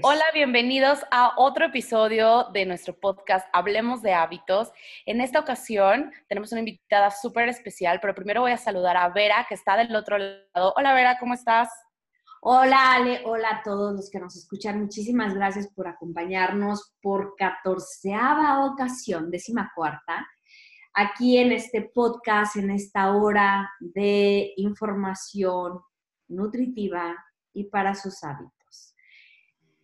Hola, bienvenidos a otro episodio de nuestro podcast Hablemos de hábitos. En esta ocasión tenemos una invitada súper especial, pero primero voy a saludar a Vera, que está del otro lado. Hola, Vera, ¿cómo estás? Hola Ale, hola a todos los que nos escuchan. Muchísimas gracias por acompañarnos por catorceava ocasión, décima cuarta, aquí en este podcast, en esta hora de información nutritiva y para sus hábitos.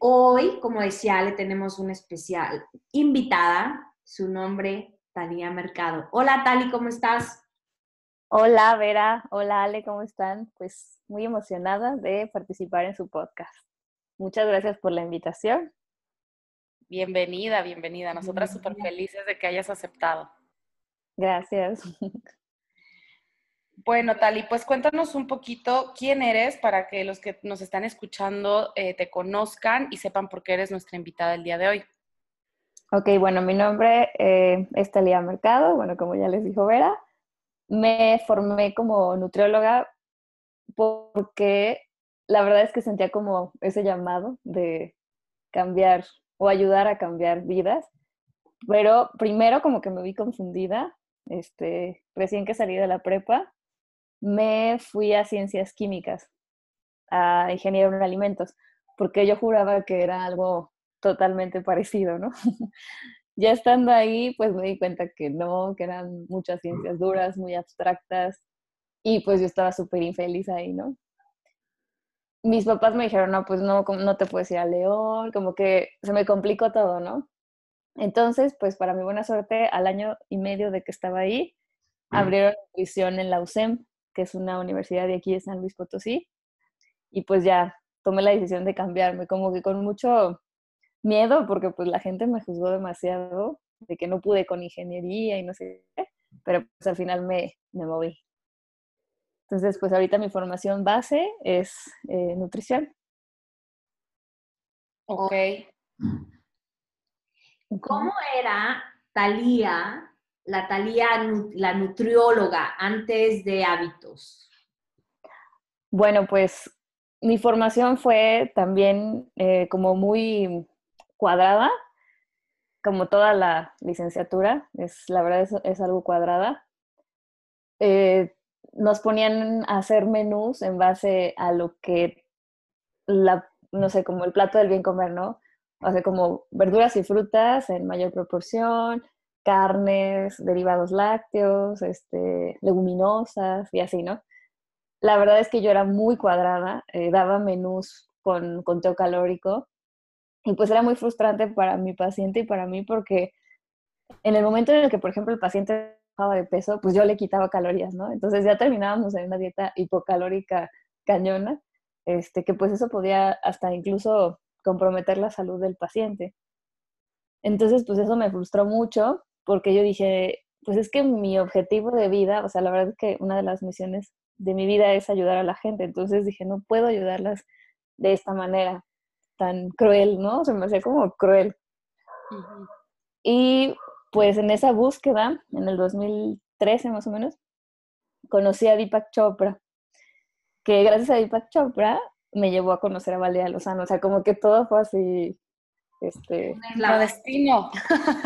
Hoy, como decía Ale, tenemos una especial invitada, su nombre, Talía Mercado. Hola Tali, ¿cómo estás? Hola Vera, hola Ale, ¿cómo están? Pues muy emocionada de participar en su podcast. Muchas gracias por la invitación. Bienvenida, bienvenida. Nosotras súper felices de que hayas aceptado. Gracias. Bueno, Tali, pues cuéntanos un poquito quién eres para que los que nos están escuchando eh, te conozcan y sepan por qué eres nuestra invitada el día de hoy. Ok, bueno, mi nombre eh, es Talía Mercado, bueno, como ya les dijo Vera me formé como nutrióloga porque la verdad es que sentía como ese llamado de cambiar o ayudar a cambiar vidas. Pero primero como que me vi confundida, este, recién que salí de la prepa, me fui a ciencias químicas, a ingeniero en alimentos, porque yo juraba que era algo totalmente parecido, ¿no? ya estando ahí, pues me di cuenta que no, que eran muchas ciencias duras, muy abstractas, y pues yo estaba súper infeliz ahí, ¿no? Mis papás me dijeron, no, pues no, no te puedes ir a León, como que se me complicó todo, ¿no? Entonces, pues para mi buena suerte, al año y medio de que estaba ahí, abrieron nutrición en la USEM, que es una universidad de aquí de San Luis Potosí, y pues ya tomé la decisión de cambiarme, como que con mucho miedo porque pues la gente me juzgó demasiado de que no pude con ingeniería y no sé qué, pero pues al final me, me moví. Entonces, pues ahorita mi formación base es eh, nutrición. Ok. ¿Cómo era Talía, la Talía, la nutrióloga, antes de hábitos? Bueno, pues mi formación fue también eh, como muy cuadrada, como toda la licenciatura, es, la verdad es, algo cuadrada. Eh, nos ponían a hacer menús en base a lo que, la, no sé, como el plato del bien comer, ¿no? O sea, como verduras y frutas en mayor proporción, carnes, derivados lácteos, este, leguminosas y así, ¿no? La verdad es que yo era muy cuadrada, eh, daba menús con conteo calórico y pues era muy frustrante para mi paciente y para mí porque en el momento en el que, por ejemplo, el paciente bajaba de peso, pues yo le quitaba calorías, ¿no? Entonces ya terminábamos en una dieta hipocalórica cañona, este, que pues eso podía hasta incluso comprometer la salud del paciente. Entonces, pues eso me frustró mucho porque yo dije, pues es que mi objetivo de vida, o sea, la verdad es que una de las misiones de mi vida es ayudar a la gente. Entonces dije, no puedo ayudarlas de esta manera tan cruel, ¿no? Se me hacía como cruel. Y pues en esa búsqueda, en el 2013 más o menos, conocí a Deepak Chopra, que gracias a Deepak Chopra me llevó a conocer a Valeria Lozano, o sea, como que todo fue así, este... La destino.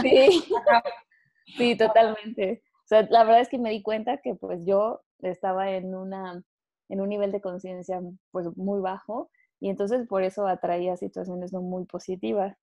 Sí, sí, totalmente. O sea, la verdad es que me di cuenta que pues yo estaba en una en un nivel de conciencia pues muy bajo y entonces por eso atraía situaciones no muy positivas.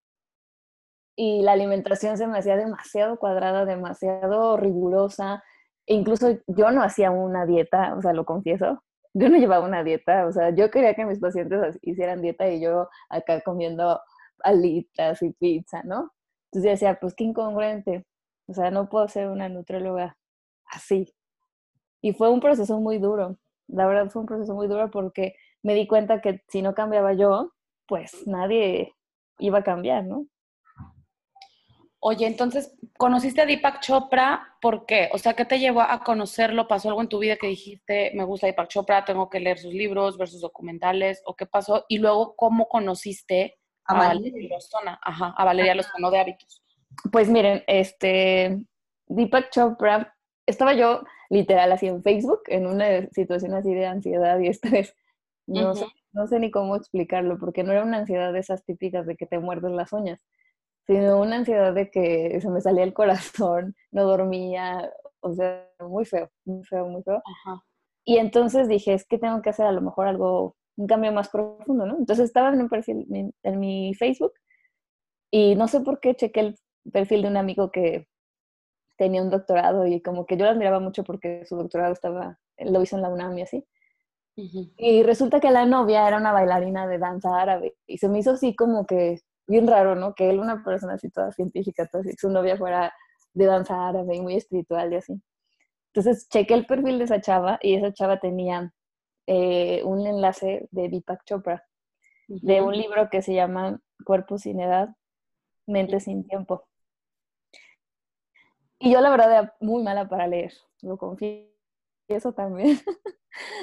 Y la alimentación se me hacía demasiado cuadrada, demasiado rigurosa. E incluso yo no hacía una dieta, o sea, lo confieso. Yo no llevaba una dieta, o sea, yo quería que mis pacientes hicieran dieta y yo acá comiendo alitas y pizza, ¿no? Entonces decía, pues qué incongruente. O sea, no puedo ser una nutrióloga así. Y fue un proceso muy duro. La verdad fue un proceso muy duro porque me di cuenta que si no cambiaba yo, pues nadie iba a cambiar, ¿no? Oye, entonces, ¿conociste a Deepak Chopra? ¿Por qué? O sea, ¿qué te llevó a conocerlo? ¿Pasó algo en tu vida que dijiste, me gusta Deepak Chopra, tengo que leer sus libros, ver sus documentales? ¿O qué pasó? Y luego, ¿cómo conociste a, Valeria Lozana? Ajá, a Valeria Lozano de Hábitos. Pues miren, este, Deepak Chopra, estaba yo literal así en Facebook, en una situación así de ansiedad y estrés. No, sé, no sé ni cómo explicarlo, porque no era una ansiedad de esas típicas de que te muerden las uñas sino una ansiedad de que se me salía el corazón, no dormía, o sea, muy feo, muy feo, muy feo. Y entonces dije, es que tengo que hacer a lo mejor algo, un cambio más profundo, ¿no? Entonces estaba en un perfil, en mi Facebook, y no sé por qué chequé el perfil de un amigo que tenía un doctorado y como que yo lo admiraba mucho porque su doctorado estaba, lo hizo en la UNAM y así. Y resulta que la novia era una bailarina de danza árabe y se me hizo así como que bien raro, ¿no? Que él, una persona así toda científica, toda así, su novia fuera de danza árabe y muy espiritual y así. Entonces chequé el perfil de esa chava y esa chava tenía eh, un enlace de Deepak Chopra, de un libro que se llama Cuerpo sin edad, mente sin tiempo. Y yo la verdad era muy mala para leer, lo confieso también.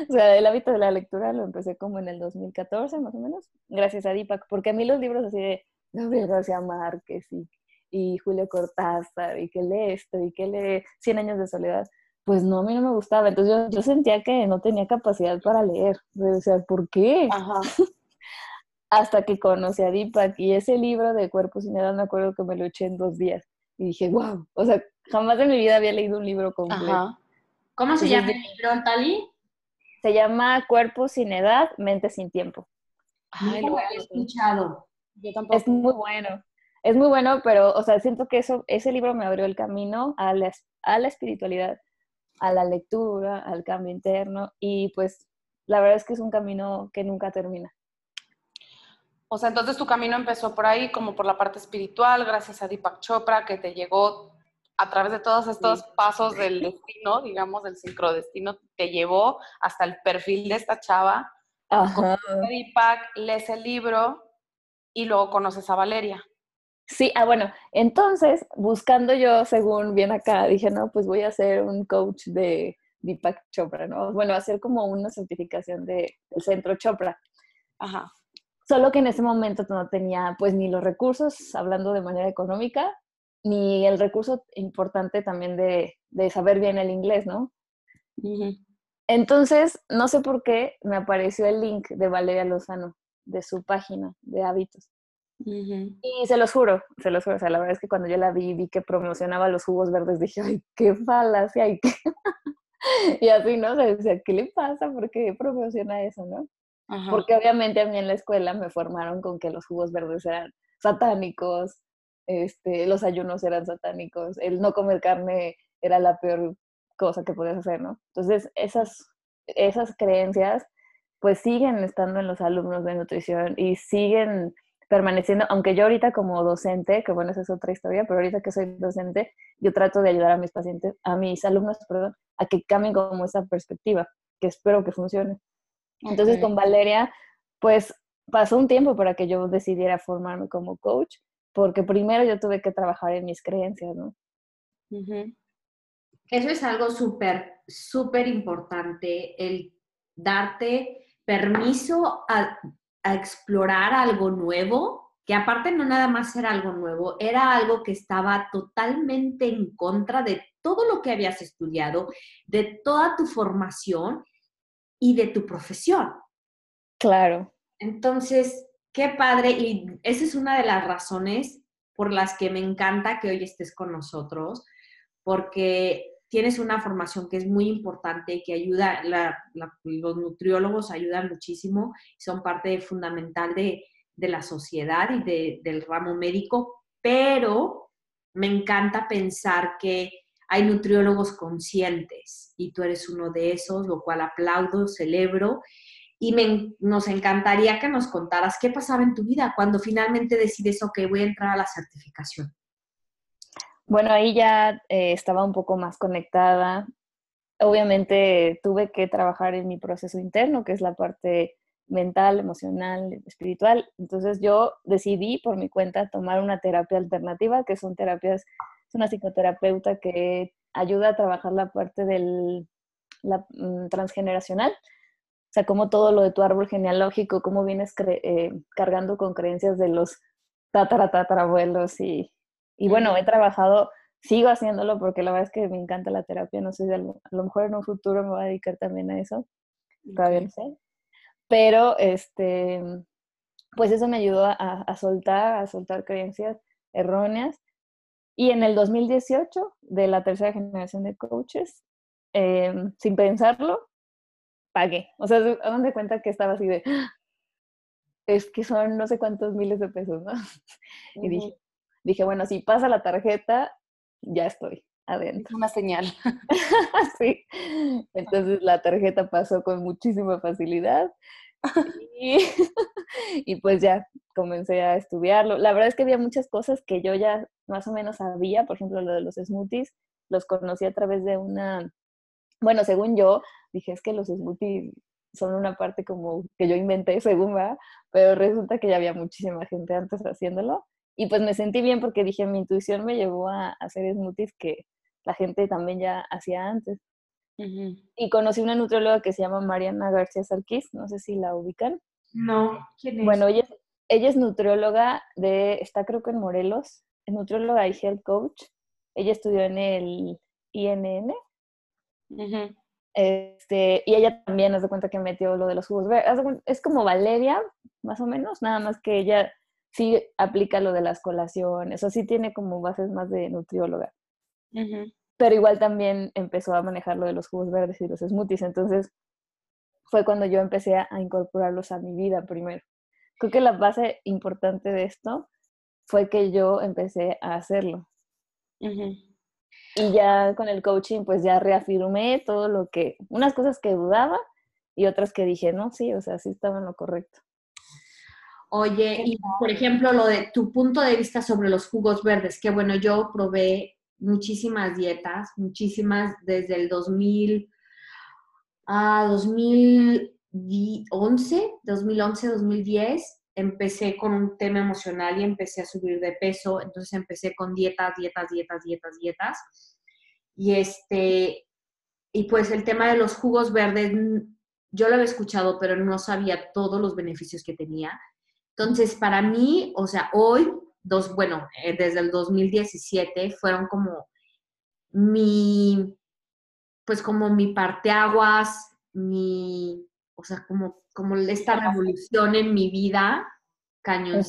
o sea, el hábito de la lectura lo empecé como en el 2014 más o menos, gracias a Deepak, porque a mí los libros así de Gabriel García Márquez y, y Julio Cortázar y que lee esto y que lee Cien años de soledad, pues no, a mí no me gustaba. Entonces yo, yo sentía que no tenía capacidad para leer. O sea, ¿por qué? Hasta que conocí a Deepak y ese libro de Cuerpo sin Edad me acuerdo que me lo eché en dos días. Y dije, wow, o sea, jamás en mi vida había leído un libro completo. ¿Cómo se llama el libro, Tali? Se llama Cuerpo sin Edad, Mente sin Tiempo. Ay, lo he escuchado. Es muy bueno. Es muy bueno, pero, o sea, siento que eso, ese libro me abrió el camino a la, a la espiritualidad, a la lectura, al cambio interno y pues la verdad es que es un camino que nunca termina. O sea, entonces tu camino empezó por ahí, como por la parte espiritual, gracias a Deepak Chopra, que te llegó a través de todos estos pasos del destino, digamos, del sincrodestino, te llevó hasta el perfil de esta chava. Ajá. Deepak, lees el libro y luego conoces a Valeria. Sí, ah, bueno, entonces, buscando yo, según bien acá, dije, no, pues voy a ser un coach de Deepak Chopra, ¿no? Bueno, hacer como una certificación de, del centro Chopra. Ajá. Solo que en ese momento no tenía, pues, ni los recursos, hablando de manera económica, ni el recurso importante también de, de saber bien el inglés, ¿no? Entonces, no sé por qué me apareció el link de Valeria Lozano de su página de hábitos. Y se los juro, se los juro, o sea, la verdad es que cuando yo la vi, vi que promocionaba los jugos verdes, dije, ay, qué falacia, y, qué... y así, ¿no? O sea, ¿qué le pasa? ¿Por qué promociona eso, no? Porque obviamente a mí en la escuela me formaron con que los jugos verdes eran satánicos, este, los ayunos eran satánicos, el no comer carne era la peor cosa que podías hacer, ¿no? Entonces, esas, esas creencias pues siguen estando en los alumnos de nutrición y siguen permaneciendo, aunque yo ahorita como docente, que bueno, esa es otra historia, pero ahorita que soy docente, yo trato de ayudar a mis pacientes, a mis alumnos, perdón, a que cambien como esa perspectiva, que espero que funcione. Entonces con Valeria, pues pasó un tiempo para que yo decidiera formarme como coach, porque primero yo tuve que trabajar en mis creencias, ¿no? Eso es algo súper, súper importante, el darte permiso a, explorar algo nuevo, que aparte no nada más era algo nuevo, era algo que estaba totalmente en contra de todo lo que habías estudiado, de toda tu formación y de tu profesión. Claro. Entonces, qué padre, y esa es una de las razones por las que me encanta que hoy estés con nosotros, porque tienes una formación que es muy importante y que ayuda, los nutriólogos ayudan muchísimo, son parte fundamental de, la sociedad y del ramo médico, pero me encanta pensar que hay nutriólogos conscientes y tú eres uno de esos, lo cual aplaudo, celebro. Y nos encantaría que nos contaras qué pasaba en tu vida cuando finalmente decides, ok, voy a entrar a la certificación. Bueno, ahí ya eh, estaba un poco más conectada. Obviamente tuve que trabajar en mi proceso interno, que es la parte mental, emocional, espiritual. Entonces yo decidí por mi cuenta tomar una terapia alternativa, que son terapias, es una psicoterapeuta que ayuda a trabajar la parte del mm, transgeneracional, o sea, como todo lo de tu árbol genealógico, cómo vienes eh, cargando con creencias de los tatara, tatarabuelos y, y bueno, he trabajado, sigo haciéndolo porque la verdad es que me encanta la terapia, no sé si a lo, mejor en un futuro me voy a dedicar también a eso, todavía no sé. Pero, este, pues eso me ayudó a, a soltar, a soltar creencias erróneas. Y en el 2018, de la tercera generación de coaches, em, sin pensarlo, pagué. O sea, hagan de cuenta que estaba así de, ¡Ah! es que son no sé cuántos miles de pesos, ¿no? Y dije, dije, bueno, si pasa la tarjeta, ya estoy adentro. Una señal. sí. Entonces la tarjeta pasó con muchísima facilidad. Y, pues ya comencé a estudiarlo. La verdad es que había muchas cosas que yo ya más o menos sabía, por ejemplo, lo de los smoothies, los conocí a través de una, bueno, según yo, dije, es que los smoothies son una parte como que yo inventé, según va, pero resulta que ya había muchísima gente antes haciéndolo. Y pues me sentí bien porque dije, mi intuición me llevó a hacer smoothies que la gente también ya hacía antes. Y conocí una nutrióloga que se llama Mariana García Sarquís, no sé si la ubican. No, ¿quién es? Bueno, ella, ella es nutrióloga de, está creo que en Morelos, es nutrióloga y health coach. Ella estudió en el INN. Este, y ella también, nos da cuenta que metió lo de los jugos verdes. Es como Valeria, más o menos, nada más que ella sí aplica lo de las colaciones, o sí tiene como bases más de nutrióloga. Pero igual también empezó a manejar lo de los jugos verdes y los smoothies, entonces fue cuando yo empecé a, incorporarlos a mi vida primero. Creo que la base importante de esto fue que yo empecé a hacerlo. Y ya con el coaching, pues ya reafirmé todo lo que, unas cosas que dudaba y otras que dije, no, sí, o sea, sí estaba en lo correcto. Oye, y por ejemplo, lo de tu punto de vista sobre los jugos verdes, que bueno, yo probé muchísimas dietas, muchísimas desde el 2000 a 2011, 2011, 2010. Empecé con un tema emocional y empecé a subir de peso, entonces empecé con dietas, dietas, dietas, dietas, dietas. Y este, y pues el tema de los jugos verdes, yo lo había escuchado, pero no sabía todos los beneficios que tenía. Entonces, para mí, o sea, hoy, dos, bueno, eh, desde el 2017 fueron como mi, pues como mi parteaguas, mi, o sea, como, como esta revolución en mi vida, cañón.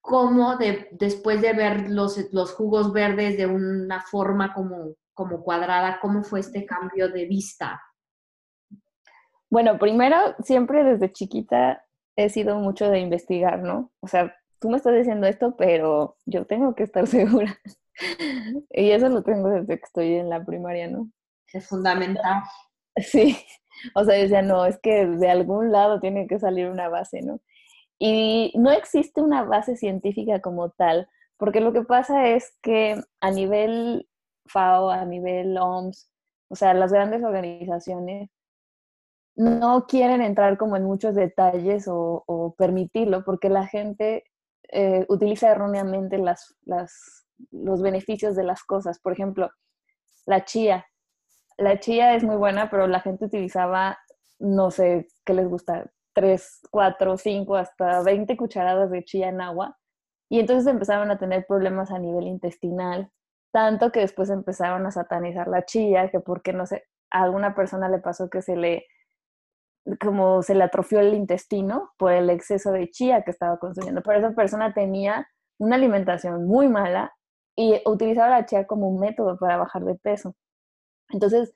Como de, después de ver los, los jugos verdes de una forma como, como cuadrada, cómo fue este cambio de vista? Bueno, primero, siempre desde chiquita he sido mucho de investigar, ¿no? O sea, tú me estás diciendo esto, pero yo tengo que estar segura. y eso lo tengo desde que estoy en la primaria, ¿no? Es fundamental. Sí, o sea, decía, no, es que de algún lado tiene que salir una base, ¿no? Y no existe una base científica como tal, porque lo que pasa es que a nivel FAO, a nivel OMS, o sea, las grandes organizaciones no quieren entrar como en muchos detalles o, permitirlo porque la gente eh, utiliza erróneamente las, las, los beneficios de las cosas. Por ejemplo, la chía. La chía es muy buena, pero la gente utilizaba, no sé qué les gusta, 3, 4, 5, hasta 20 cucharadas de chía en agua. Y entonces empezaron a tener problemas a nivel intestinal, tanto que después empezaron a satanizar la chía, que porque no sé, a alguna persona le pasó que se le como se le atrofió el intestino por el exceso de chía que estaba consumiendo. Pero esa persona tenía una alimentación muy mala y utilizaba la chía como un método para bajar de peso. Entonces,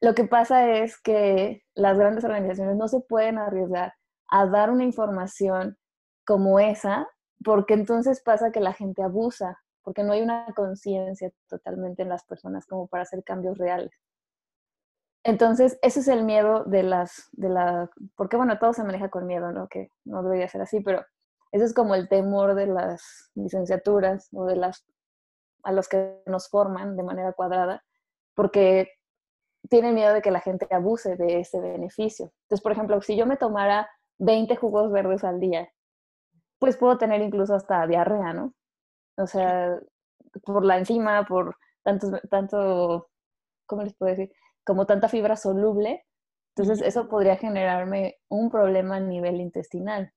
lo que pasa es que las grandes organizaciones no se pueden arriesgar a dar una información como esa, porque entonces pasa que la gente abusa, porque no hay una conciencia totalmente en las personas como para hacer cambios reales. Entonces, ese es el miedo de las, de la, porque bueno, todo se maneja con miedo, ¿no? Que no debería ser así, pero ese es como el temor de las licenciaturas o de las, a los que nos forman de manera cuadrada, porque tienen miedo de que la gente abuse de ese beneficio. Entonces, por ejemplo, si yo me tomara 20 jugos verdes al día, pues puedo tener incluso hasta diarrea, ¿no? O sea, por la enzima, por tanto, tanto, ¿cómo les puedo decir? Como tanta fibra soluble. Entonces, eso podría generarme un problema a nivel intestinal.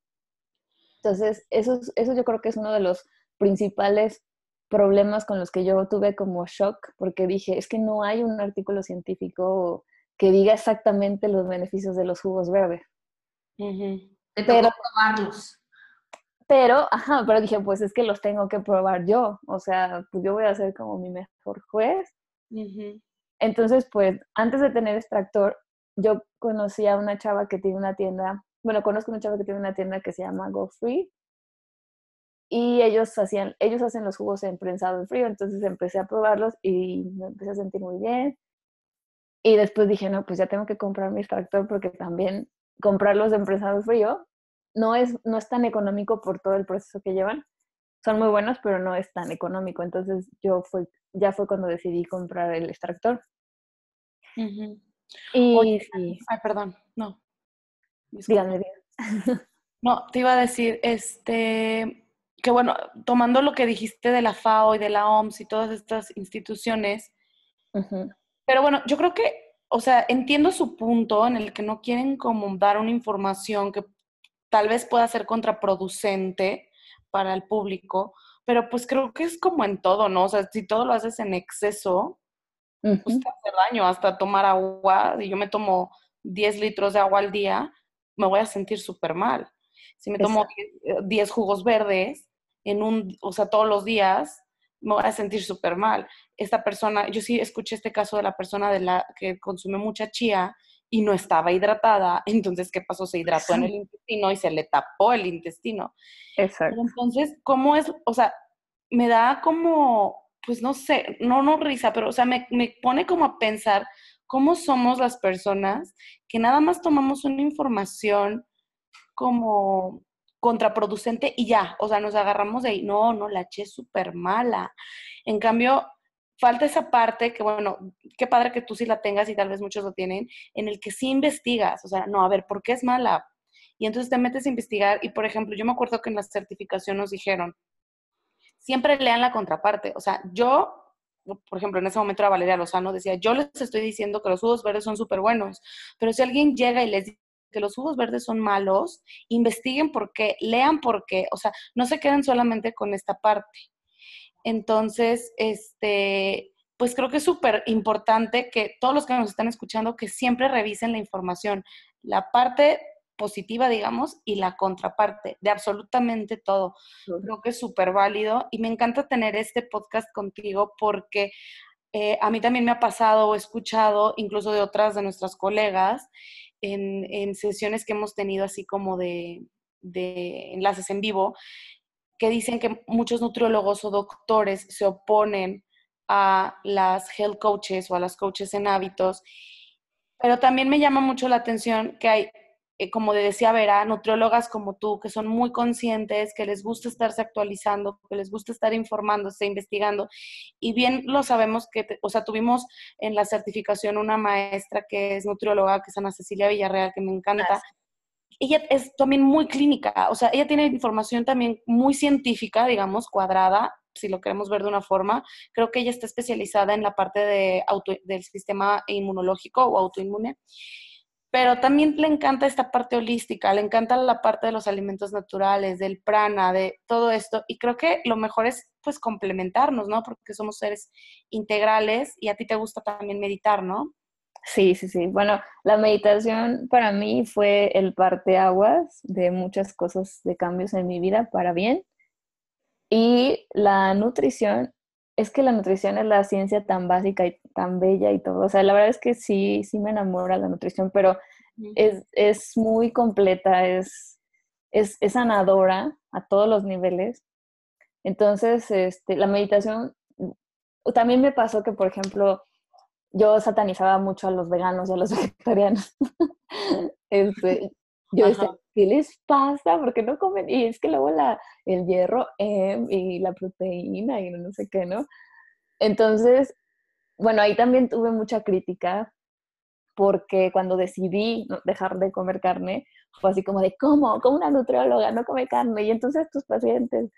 Entonces, eso, eso yo creo que es uno de los principales problemas con los que yo tuve como shock, porque dije, es que no hay un artículo científico que diga exactamente los beneficios de los jugos verdes. pero probarlos. Pero, ajá, pero dije, pues es que los tengo que probar yo, o sea, pues yo voy a ser como mi mejor juez. Entonces, pues, antes de tener extractor, yo conocí a una chava que tiene una tienda, bueno, conozco a una chava que tiene una tienda que se llama Go Free, y ellos hacían, ellos hacen los jugos en prensado en frío, entonces empecé a probarlos y me empecé a sentir muy bien. Y después dije, no, pues ya tengo que comprar mi extractor porque también comprarlos en prensado frío no es, no es tan económico por todo el proceso que llevan. Son muy buenos, pero no es tan económico. Entonces yo fue, ya fue cuando decidí comprar el extractor. Y Ay, perdón, no. Díganme, No, te iba a decir, este, que bueno, tomando lo que dijiste de la FAO y de la OMS y todas estas instituciones, pero bueno, yo creo que, o sea, entiendo su punto en el que no quieren como dar una información que tal vez pueda ser contraproducente para el público, pero pues creo que es como en todo, ¿no? O sea, si todo lo haces en exceso, pues te hace daño, hasta tomar agua, si yo me tomo 10 litros de agua al día, me voy a sentir súper mal. Si me tomo 10 jugos verdes, en un, o sea, todos los días, me voy a sentir súper mal. Esta persona, yo sí escuché este caso de la persona de la que consume mucha chía y no estaba hidratada, entonces, ¿qué pasó? Se hidrató en el intestino y se le tapó el intestino. Exacto. Entonces, ¿cómo es? O sea, me da como, pues no sé, no, no risa, pero, o sea, me, me pone como a pensar cómo somos las personas que nada más tomamos una información como contraproducente y ya, o sea, nos agarramos de ahí, no, no, la eché súper mala. En cambio, falta esa parte que, bueno, qué padre que tú sí la tengas y tal vez muchos lo tienen, en el que sí investigas, o sea, no, a ver, ¿por qué es mala? Y entonces te metes a investigar y, por ejemplo, yo me acuerdo que en la certificación nos dijeron, siempre lean la contraparte, o sea, yo por ejemplo, en ese momento era Valeria Lozano, decía, yo les estoy diciendo que los jugos verdes son súper buenos, pero si alguien llega y les que los jugos verdes son malos, investiguen por qué, lean por qué, o sea, no se queden solamente con esta parte. Entonces, este, pues creo que es súper importante que todos los que nos están escuchando, que siempre revisen la información, la parte positiva, digamos, y la contraparte de absolutamente todo. Creo que es súper válido y me encanta tener este podcast contigo porque eh, a mí también me ha pasado o escuchado, incluso de otras de nuestras colegas, en, sesiones que hemos tenido así como de, enlaces en vivo, que dicen que muchos nutriólogos o doctores se oponen a las health coaches o a las coaches en hábitos, pero también me llama mucho la atención que hay eh, como decía Vera, nutriólogas como tú, que son muy conscientes, que les gusta estarse actualizando, que les gusta estar informándose, investigando. Y bien lo sabemos que, o sea, tuvimos en la certificación una maestra que es nutrióloga, que es Ana Cecilia Villarreal, que me encanta. Ella es también muy clínica, o sea, ella tiene información también muy científica, digamos, cuadrada, si lo queremos ver de una forma. Creo que ella está especializada en la parte de del sistema inmunológico o autoinmune pero también le encanta esta parte holística, le encanta la parte de los alimentos naturales, del prana, de todo esto, y creo que lo mejor es pues complementarnos, ¿no? Porque somos seres integrales y a ti te gusta también meditar, ¿no? Sí, sí, sí. Bueno, la meditación para mí fue el parteaguas de muchas cosas, de cambios en mi vida para bien. Y la nutrición es que la nutrición es la ciencia tan básica y tan bella y todo. O sea, la verdad es que sí, sí me enamora la nutrición, pero es, muy completa, es, es, sanadora a todos los niveles. Entonces, este, la meditación, también me pasó que, por ejemplo, yo satanizaba mucho a los veganos y a los vegetarianos. este, yo decía, ¿qué les pasa? ¿Por qué no comen? Y es que luego la, el hierro M y la proteína y no sé qué, ¿no? Entonces, bueno, ahí también tuve mucha crítica porque cuando decidí dejar de comer carne, fue así como de, ¿cómo? Como una nutrióloga no come carne? Y entonces tus pacientes.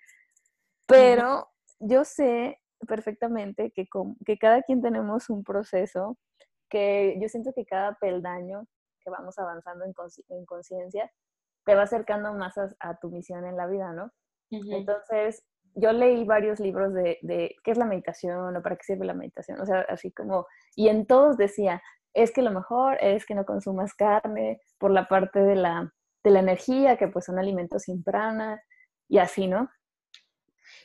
Pero yo sé perfectamente que, que cada quien tenemos un proceso, que yo siento que cada peldaño que vamos avanzando en, conciencia te va acercando más a, tu misión en la vida, ¿no? Entonces, yo leí varios libros de, de, qué es la meditación o para qué sirve la meditación, o sea, así como, y en todos decía, es que lo mejor es que no consumas carne por la parte de la, de la energía, que pues son alimentos sin prana y así, ¿no?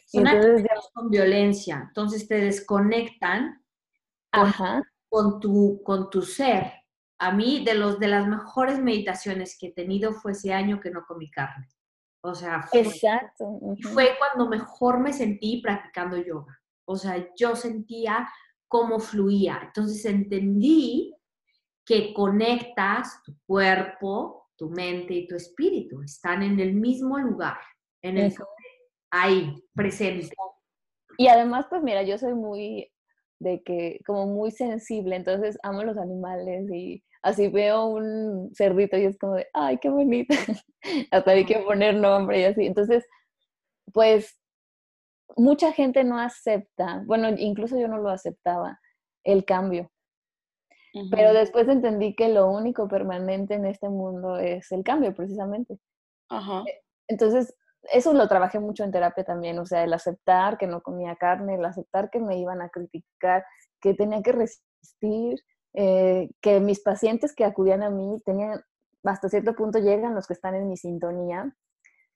Son entonces, con violencia, entonces te desconectan con, tu, con tu ser. A mí, de, los, de las mejores meditaciones que he tenido fue ese año que no comí carne. O sea, fue, Exacto. fue cuando mejor me sentí practicando yoga. O sea, yo sentía cómo fluía. Entonces entendí que conectas tu cuerpo, tu mente y tu espíritu. Están en el mismo lugar, en el ahí, presente. Y además, pues mira, yo soy muy de que, como muy sensible, entonces amo los animales y así veo un cerdito y es como de, ay, qué bonito. Hasta hay que poner nombre y así. Entonces, pues mucha gente no acepta, bueno, incluso yo no lo aceptaba, el cambio. Pero después entendí que lo único permanente en este mundo es el cambio, precisamente. E, entonces, eso lo trabajé mucho en terapia también, o sea, el aceptar que no comía carne, el aceptar que me iban a criticar, que tenía que resistir, eh, que mis pacientes que acudían a mí tenían, hasta cierto punto llegan los que están en mi sintonía.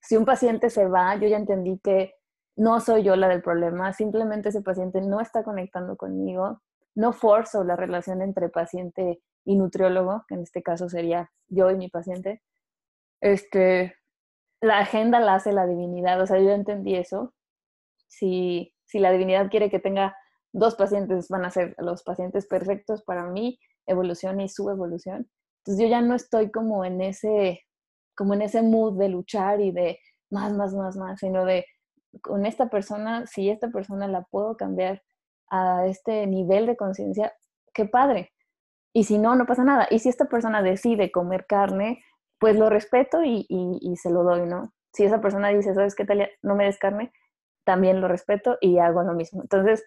Si un paciente se va, yo ya entendí que no soy yo la del problema, simplemente ese paciente no está conectando conmigo, no forzo la relación entre paciente y nutriólogo, que en este caso sería yo y mi paciente. Este, la agenda la hace la divinidad, o sea, yo entendí eso. Si, si la divinidad quiere que tenga dos pacientes, van a ser los pacientes perfectos para mi evolución y su evolución. Entonces yo ya no estoy como en ese, como en ese mood de luchar y de más, más, más, más, sino de con esta persona, si esta persona la puedo cambiar a este nivel de conciencia, qué padre. Y si no, no pasa nada. Y si esta persona decide comer carne, pues lo respeto y, se lo doy, ¿no? Si esa persona dice, ¿sabes qué, tal? No me des carne, también lo respeto y hago lo mismo. Entonces,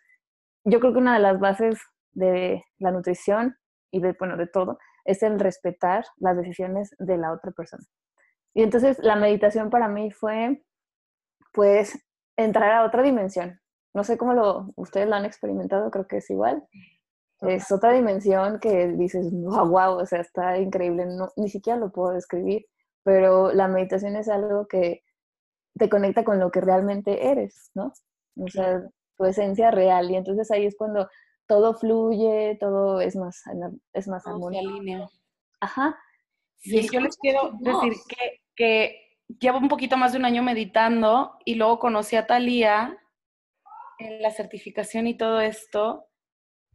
yo creo que una de las bases de la nutrición y de, bueno, de todo, es el respetar las decisiones de la otra persona. Y entonces la meditación para mí fue, pues, entrar a otra dimensión. No sé cómo lo, ustedes lo han experimentado, creo que es igual. Es otra dimensión que dices, wow, wow, o sea, está increíble, no, ni siquiera lo puedo describir, pero la meditación es algo que te conecta con lo que realmente eres, ¿no? O sea, tu esencia real, y entonces ahí es cuando todo fluye, todo es más, es más armónico. Ajá. Sí, yo les quiero decir que, que llevo un poquito más de un año meditando y luego conocí a Talía en la certificación y todo esto.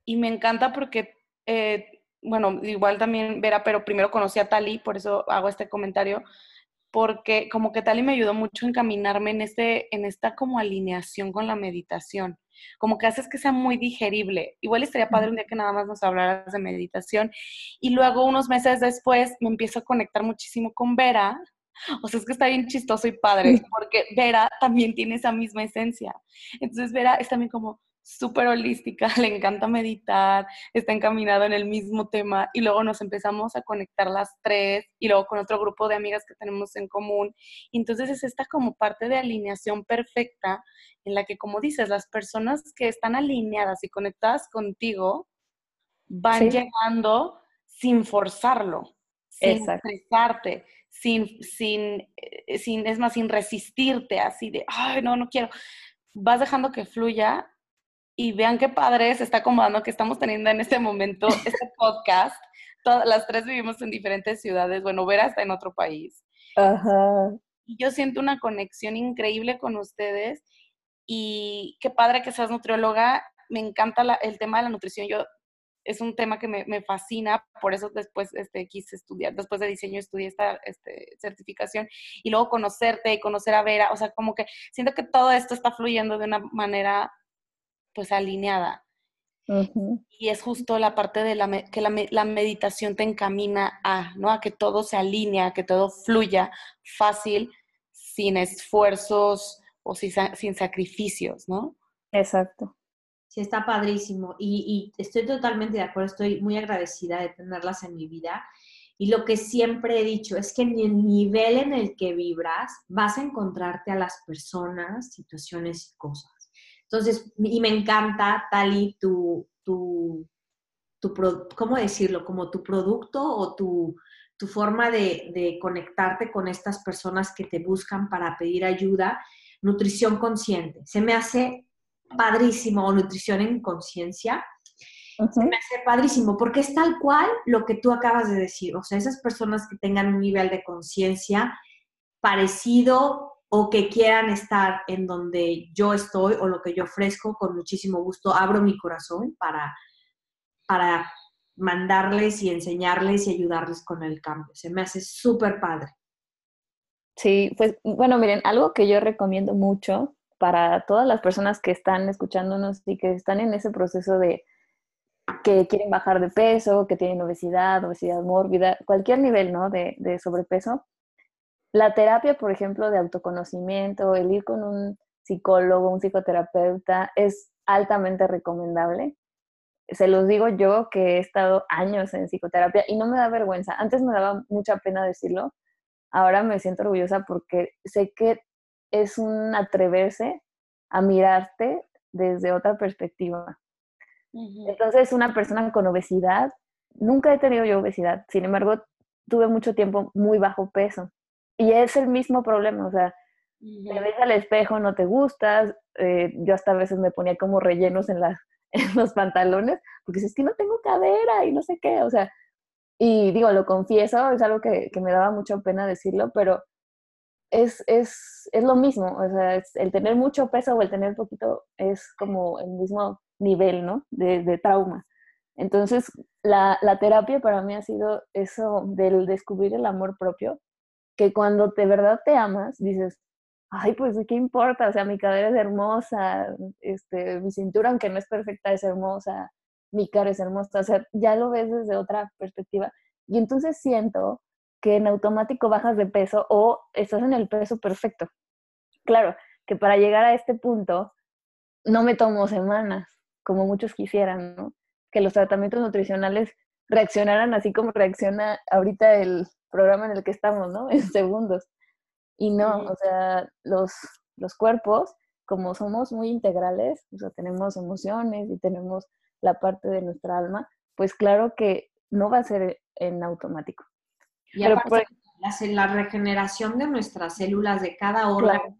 Y me encanta porque, eh, bueno, igual también Vera, pero primero conocí a Tali, por eso hago este comentario, porque como que Tali me ayudó mucho a encaminarme en, este, en esta como alineación con la meditación. Como que haces que sea muy digerible. Igual estaría padre un día que nada más nos hablaras de meditación. Y luego, unos meses después, me empiezo a conectar muchísimo con Vera, o sea, es que está bien chistoso y padre, porque Vera también tiene esa misma esencia. Entonces, Vera es también como súper holística, le encanta meditar, está encaminado en el mismo tema y luego nos empezamos a conectar las tres y luego con otro grupo de amigas que tenemos en común. Entonces es esta como parte de alineación perfecta en la que, como dices, las personas que están alineadas y conectadas contigo van llegando sin forzarlo, sin estresarte, sin, sin, eh, sin, es más, sin resistirte, así de, ay, no, no quiero. Vas dejando que fluya y vean qué padre se está acomodando que estamos teniendo en este momento este podcast. Todas las tres vivimos en diferentes ciudades. Bueno, Vera está en otro país. Ajá. Y yo siento una conexión increíble con ustedes y qué padre que seas nutrióloga. Me encanta el tema de la nutrición. Yo es un tema que me, me, fascina, por eso después este, quise estudiar, después de diseño estudié esta este, certificación y luego conocerte y conocer a Vera, o sea, como que siento que todo esto está fluyendo de una manera pues alineada. Y es justo la parte de la, que la, meditación te encamina a, ¿no? A que todo se alinea, que todo fluya fácil, sin esfuerzos o sin, sin sacrificios, ¿no? Exacto. Sí, está padrísimo. Y, y estoy totalmente de acuerdo, estoy muy agradecida de tenerlas en mi vida. Y lo que siempre he dicho es que en el nivel en el que vibras vas a encontrarte a las personas, situaciones y cosas. Entonces, y me encanta, Tali, tu, tu, tu ¿cómo decirlo? Como tu producto o tu, tu forma de, de, conectarte con estas personas que te buscan para pedir ayuda, nutrición consciente. Se me hace padrísimo, o nutrición en conciencia. Se me hace padrísimo, porque es tal cual lo que tú acabas de decir. O sea, esas personas que tengan un nivel de conciencia parecido o que quieran estar en donde yo estoy o lo que yo ofrezco, con muchísimo gusto abro mi corazón para, para mandarles y enseñarles y ayudarles con el cambio. Se me hace súper padre. Sí, pues bueno, miren, algo que yo recomiendo mucho para todas las personas que están escuchándonos y que están en ese proceso de que quieren bajar de peso, que tienen obesidad, obesidad mórbida, cualquier nivel ¿no? de, de sobrepeso, la terapia, por ejemplo, de autoconocimiento, el ir con un psicólogo, un psicoterapeuta, es altamente recomendable. Se los digo yo que he estado años en psicoterapia y no me da vergüenza. Antes me daba mucha pena decirlo, ahora me siento orgullosa porque sé que es un atreverse a mirarte desde otra perspectiva. Entonces, una persona con obesidad, nunca he tenido yo obesidad, sin embargo, tuve mucho tiempo muy bajo peso y es el mismo problema, o sea, te ves al espejo, no te gustas, eh, yo hasta a veces me ponía como rellenos en, en los pantalones, porque es que no tengo cadera y no sé qué, o sea, y digo, lo confieso, es algo que, que me daba mucha pena decirlo, pero es, es, es, lo mismo, o sea, el tener mucho peso o el tener poquito es como el mismo nivel, ¿no? De, de trauma. Entonces, la, la, terapia para mí ha sido eso del descubrir el amor propio que cuando de verdad te amas, dices, ay, pues, ¿qué importa? O sea, mi cadera es hermosa, este, mi cintura, aunque no es perfecta, es hermosa, mi cara es hermosa, o sea, ya lo ves desde otra perspectiva. Y entonces siento que en automático bajas de peso o estás en el peso perfecto. Claro, que para llegar a este punto no me tomo semanas, como muchos quisieran, ¿no? Que los tratamientos nutricionales reaccionaran así como reacciona ahorita el, programa en el que estamos, ¿no? En segundos. Y no, o sea, los, los cuerpos, como somos muy integrales, o sea, tenemos emociones y tenemos la parte de nuestra alma, pues claro que no va a ser en automático. Y Pero aparte, la, regeneración de nuestras células de cada órgano,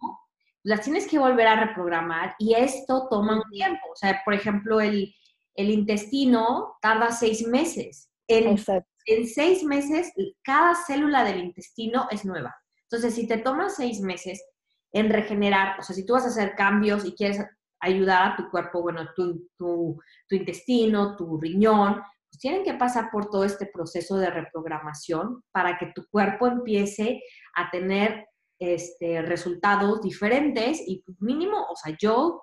las tienes que volver a reprogramar y esto toma un tiempo. O sea, por ejemplo, el, el intestino tarda seis meses. Exacto en seis meses cada célula del intestino es nueva. Entonces, si te tomas seis meses en regenerar, o sea, si tú vas a hacer cambios y quieres ayudar a tu cuerpo, bueno, tu, tu, intestino, tu riñón, pues tienen que pasar por todo este proceso de reprogramación para que tu cuerpo empiece a tener este, resultados diferentes y mínimo, o sea, yo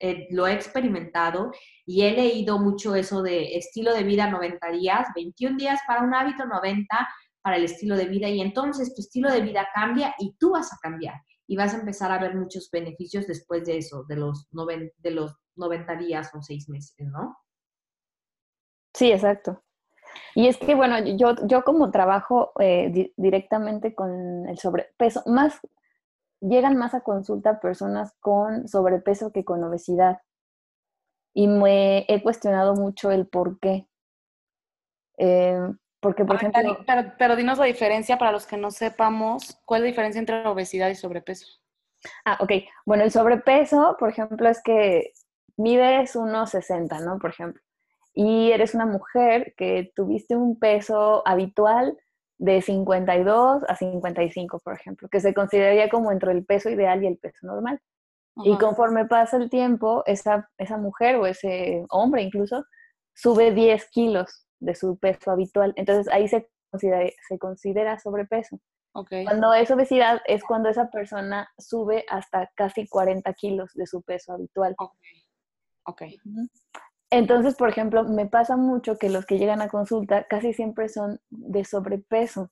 eh, lo he experimentado y he leído mucho eso de estilo de vida 90 días, 21 días para un hábito, 90 para el estilo de vida y entonces tu estilo de vida cambia y tú vas a cambiar y vas a empezar a ver muchos beneficios después de eso, de los, de los 90 días o 6 meses, ¿no? Sí, exacto. Y es que, bueno, yo, yo como trabajo eh, directamente con el sobrepeso, más llegan más a consulta personas con sobrepeso que con obesidad. Y me he cuestionado mucho el por qué. Eh, porque, por ejemplo... Pero, dinos la diferencia para los que no sepamos, ¿cuál es la diferencia entre obesidad y sobrepeso? Ah, ok. Bueno, el sobrepeso, por ejemplo, es que mides unos 60, ¿no? Por ejemplo. Y eres una mujer que tuviste un peso habitual de 52 a 55, por ejemplo, que se consideraría como entre el peso ideal y el peso normal. Y conforme pasa el tiempo, esa, esa mujer o ese hombre incluso sube 10 kilos de su peso habitual. Entonces ahí se considera, se considera sobrepeso. Cuando es obesidad es cuando esa persona sube hasta casi 40 kilos de su peso habitual. Ok. Entonces, por ejemplo, me pasa mucho que los que llegan a consulta casi siempre son de sobrepeso.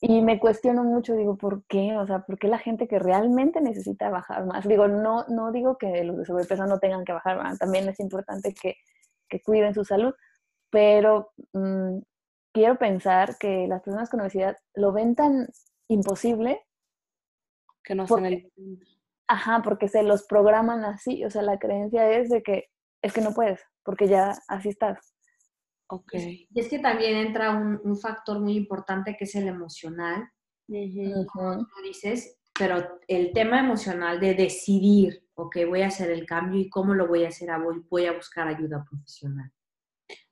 Y me cuestiono mucho, digo, ¿por qué? O sea, ¿por qué la gente que realmente necesita bajar más? Digo, no, no digo que los de sobrepeso no tengan que bajar más, también es importante que, que cuiden su salud, pero mm, quiero pensar que las personas con obesidad lo ven tan imposible. Que no hacen el... Ajá, porque se los programan así, o sea, la creencia es de que es que no puedes, porque ya así estás. Ok. Y es que también entra un, factor muy importante que es el emocional, como dices, pero el tema emocional de decidir, ok, voy a hacer el cambio y cómo lo voy a hacer, voy, voy a buscar ayuda profesional.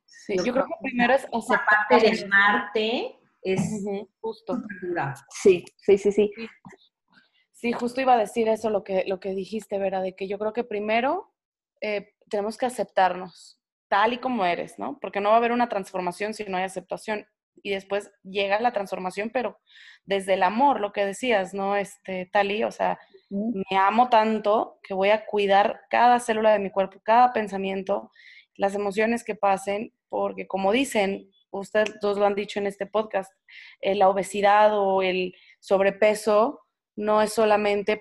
Sí, yo, creo, que primero es esa parte de amarte es justo. Sí, sí, sí, sí. Sí, justo iba a decir eso, lo que, lo que dijiste, Vera, de que yo creo que primero eh, tenemos que aceptarnos tal y como eres, ¿no? Porque no va a haber una transformación si no hay aceptación. Y después llega la transformación, pero desde el amor, lo que decías, ¿no? Este, Tali, o sea, me amo tanto que voy a cuidar cada célula de mi cuerpo, cada pensamiento, las emociones que pasen, porque como dicen, ustedes dos lo han dicho en este podcast, eh, la obesidad o el sobrepeso no es solamente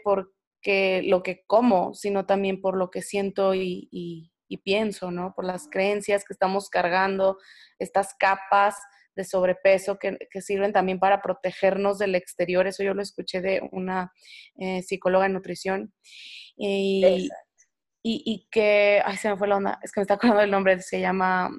porque lo que como, sino también por lo que siento y, pienso, ¿no? Por las creencias que estamos cargando, estas capas de sobrepeso que, sirven también para protegernos del exterior. Eso yo lo escuché de una eh, psicóloga en nutrición. Y, y, que, ay, se me fue la onda, es que me está acordando el nombre, se llama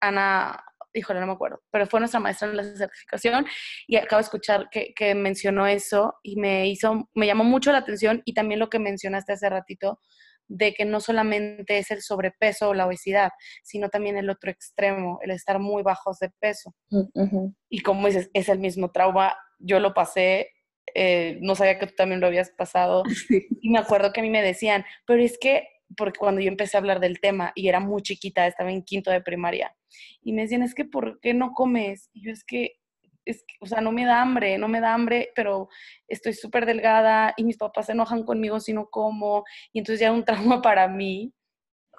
Ana híjole, no me acuerdo, pero fue nuestra maestra en la certificación y acabo de escuchar que, que, mencionó eso y me hizo, me llamó mucho la atención y también lo que mencionaste hace ratito de que no solamente es el sobrepeso o la obesidad, sino también el otro extremo, el estar muy bajos de peso. Mm, y como dices, es el mismo trauma, yo lo pasé, eh, no sabía que tú también lo habías pasado, y me acuerdo que a mí me decían, pero es que porque cuando yo empecé a hablar del tema y era muy chiquita, estaba en quinto de primaria, y me decían, es que ¿por qué no comes? Y yo es que, es o sea, no me da hambre, no me da hambre, pero estoy súper delgada y mis papás se enojan conmigo si no como, y entonces ya era un trauma para mí.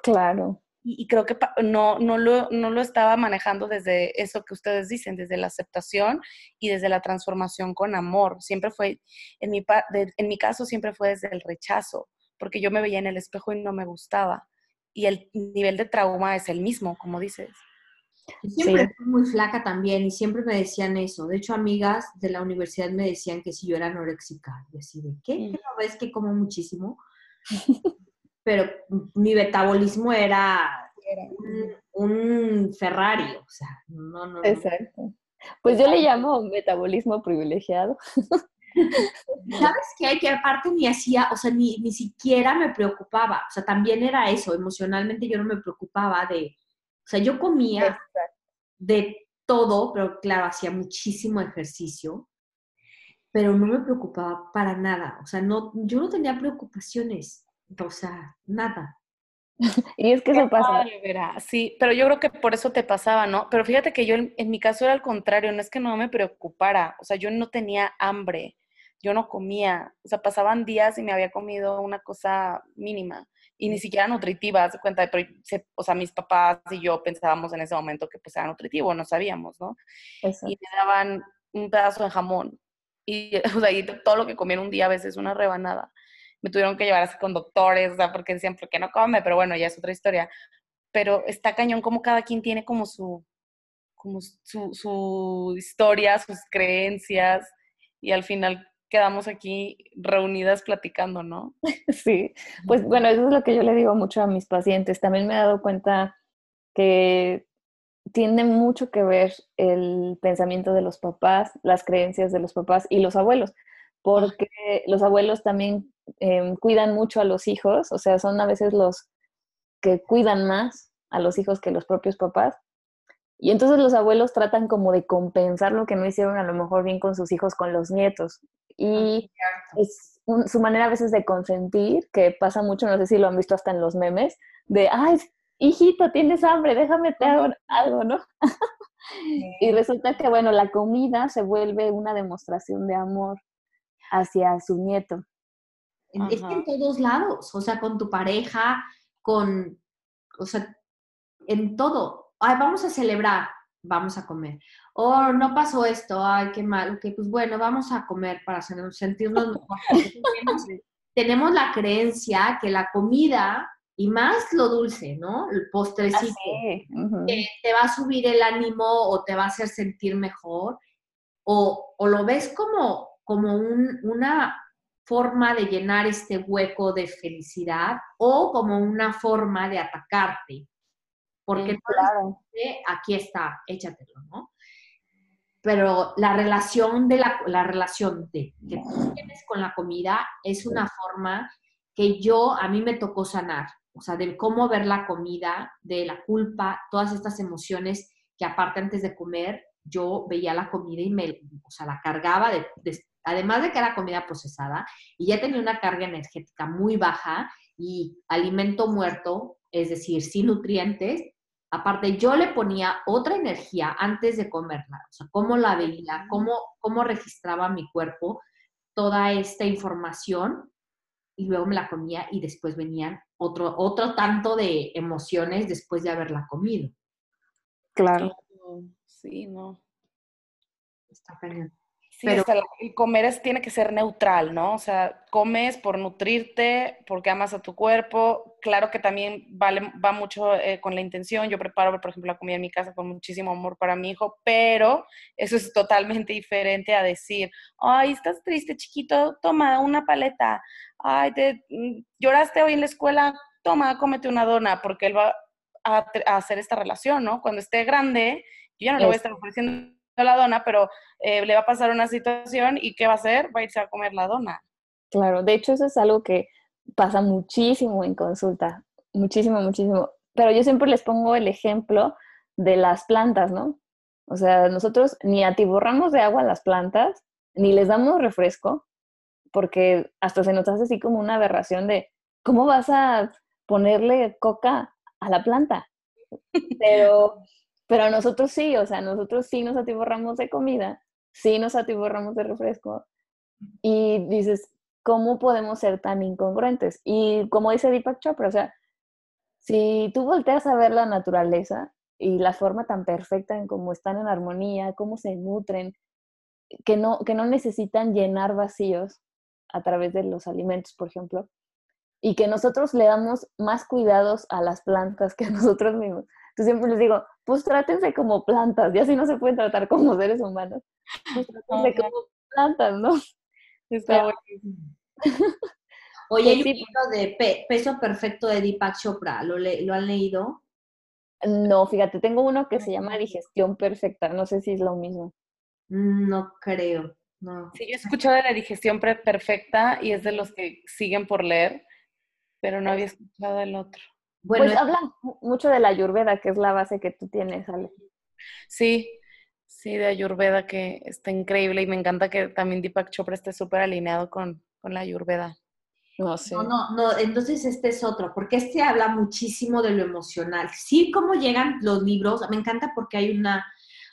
Claro. Y, creo que no, no, lo, no lo estaba manejando desde eso que ustedes dicen, desde la aceptación y desde la transformación con amor. Siempre fue, en mi, en mi caso, siempre fue desde el rechazo porque yo me veía en el espejo y no me gustaba. Y el nivel de trauma es el mismo, como dices. Siempre fui muy flaca también y siempre me decían eso. De hecho, amigas de la universidad me decían que si yo era anoréxica. Y así de, ¿qué? ¿Qué no ves que como muchísimo? Pero mi metabolismo era un, Ferrari, o sea, no, no. Exacto. Pues yo le llamo metabolismo privilegiado. ¿Sabes qué? Que aparte ni hacía, o sea, ni, ni siquiera me preocupaba. O sea, también era eso, emocionalmente yo no me preocupaba de, o sea, yo comía de todo, pero claro, hacía muchísimo ejercicio, pero no me preocupaba para nada. O sea, no, yo no tenía preocupaciones, o sea, nada. y es que eso pasa. Sí, pero yo creo que por eso te pasaba, ¿no? Pero fíjate que yo en, mi caso era al contrario, no es que no me preocupara, o sea, yo no tenía hambre yo no comía, o sea, pasaban días y me había comido una cosa mínima y ni siquiera nutritiva, se cuenta, pero, o sea, mis papás y yo pensábamos en ese momento que pues era nutritivo, no sabíamos, ¿no? Y me daban un pedazo de jamón y, o sea, y todo lo que comía en un día a veces una rebanada. Me tuvieron que llevar así con doctores, o sea, porque decían, ¿por qué no come? Pero bueno, ya es otra historia. Pero está cañón como cada quien tiene como su, como su, su historia, sus creencias y al final quedamos aquí reunidas platicando, ¿no? Sí, pues bueno, eso es lo que yo le digo mucho a mis pacientes. También me he dado cuenta que tiene mucho que ver el pensamiento de los papás, las creencias de los papás y los abuelos, porque los abuelos también em, cuidan mucho a los hijos, o sea, son a veces los que cuidan más a los hijos que los propios papás. Y entonces los abuelos tratan como de compensar lo que no hicieron a lo mejor bien con sus hijos, con los nietos. Y ah, es su manera a veces de consentir, que pasa mucho, no sé si lo han visto hasta en los memes, de, ay, hijito, tienes hambre, déjame te hago algo, ¿no? y resulta que, bueno, la comida se vuelve una demostración de amor hacia su nieto. Es que en todos lados, o sea, con tu pareja, con, o sea, en todo. Ay, vamos a celebrar, vamos a comer. O no pasó esto, ay, qué mal. Ok, pues bueno, vamos a comer para sentirnos mejor. tenemos, la creencia que la comida y más lo dulce, ¿no? El postrecito, te va a subir el ánimo o te va a hacer sentir mejor, o, o lo ves como, como un, una forma de llenar este hueco de felicidad o como una forma de atacarte. Porque claro. aquí está, échatelo, ¿no? Pero la relación de la, la relación de, que tú tienes con la comida es una forma que yo, a mí me tocó sanar, o sea, de cómo ver la comida, de la culpa, todas estas emociones que aparte antes de comer, yo veía la comida y me, o sea, la cargaba de, además de que era comida procesada y ya tenía una carga energética muy baja y alimento muerto, es decir, sin nutrientes, aparte yo le ponía otra energía antes de comerla, o sea, cómo la veía, cómo, cómo registraba mi cuerpo toda esta información y luego me la comía y después venían otro, otro tanto de emociones después de haberla comido. Claro. Sí, no. Está cañón. Sí, pero el comer es, tiene que ser neutral, ¿no? O sea, comes por nutrirte, porque amas a tu cuerpo. Claro que también vale, va mucho eh, con la intención. Yo preparo, por ejemplo, la comida en mi casa con muchísimo amor para mi hijo, pero eso es totalmente diferente a decir, ay, estás triste, chiquito, toma una paleta. Ay, te, mm, lloraste hoy en la escuela, toma, cómete una dona, porque él va a, hacer esta relación, ¿no? Cuando esté grande, yo ya no le voy a estar ofreciendo la dona, pero eh, le va a pasar una situación y ¿qué va a hacer? Va a irse a comer la dona. Claro, de hecho eso es algo que pasa muchísimo en consulta, muchísimo, muchísimo. Pero yo siempre les pongo el ejemplo de las plantas, ¿no? O sea, nosotros ni atiborramos de agua a las plantas, ni les damos refresco, porque hasta se nos hace así como una aberración de, ¿cómo vas a ponerle coca a la planta? Pero pero nosotros sí, o sea, nosotros sí nos atiborramos de comida, sí nos atiborramos de refresco. Y dices, ¿cómo podemos ser tan incongruentes? Y como dice Deepak Chopra, o sea, si tú volteas a ver la naturaleza y la forma tan perfecta en cómo están en armonía, cómo se nutren, que no, que no necesitan llenar vacíos a través de los alimentos, por ejemplo, y que nosotros le damos más cuidados a las plantas que a nosotros mismos. Entonces siempre les digo, pues trátense como plantas, ya si no se pueden tratar como seres humanos, pues trátense como plantas, ¿no? Está buenísimo. Oye, hay un libro de Peso Perfecto de Deepak Chopra, ¿lo, ¿lo han leído? No, fíjate, tengo uno que se llama Digestión Perfecta, no sé si es lo mismo. Mm, no creo, no. Sí, yo he escuchado de la digestión perfecta y es de los que siguen por leer, pero no había escuchado el otro. Bueno, pues habla mucho de la ayurveda, que es la base que tú tienes, Ale. Sí, sí, de ayurveda, que está increíble y me encanta que también Deepak Chopra esté súper alineado con, la ayurveda. No, no, no, no, entonces este es otro, porque este habla muchísimo de lo emocional. Sí, cómo llegan los libros, me encanta porque hay una,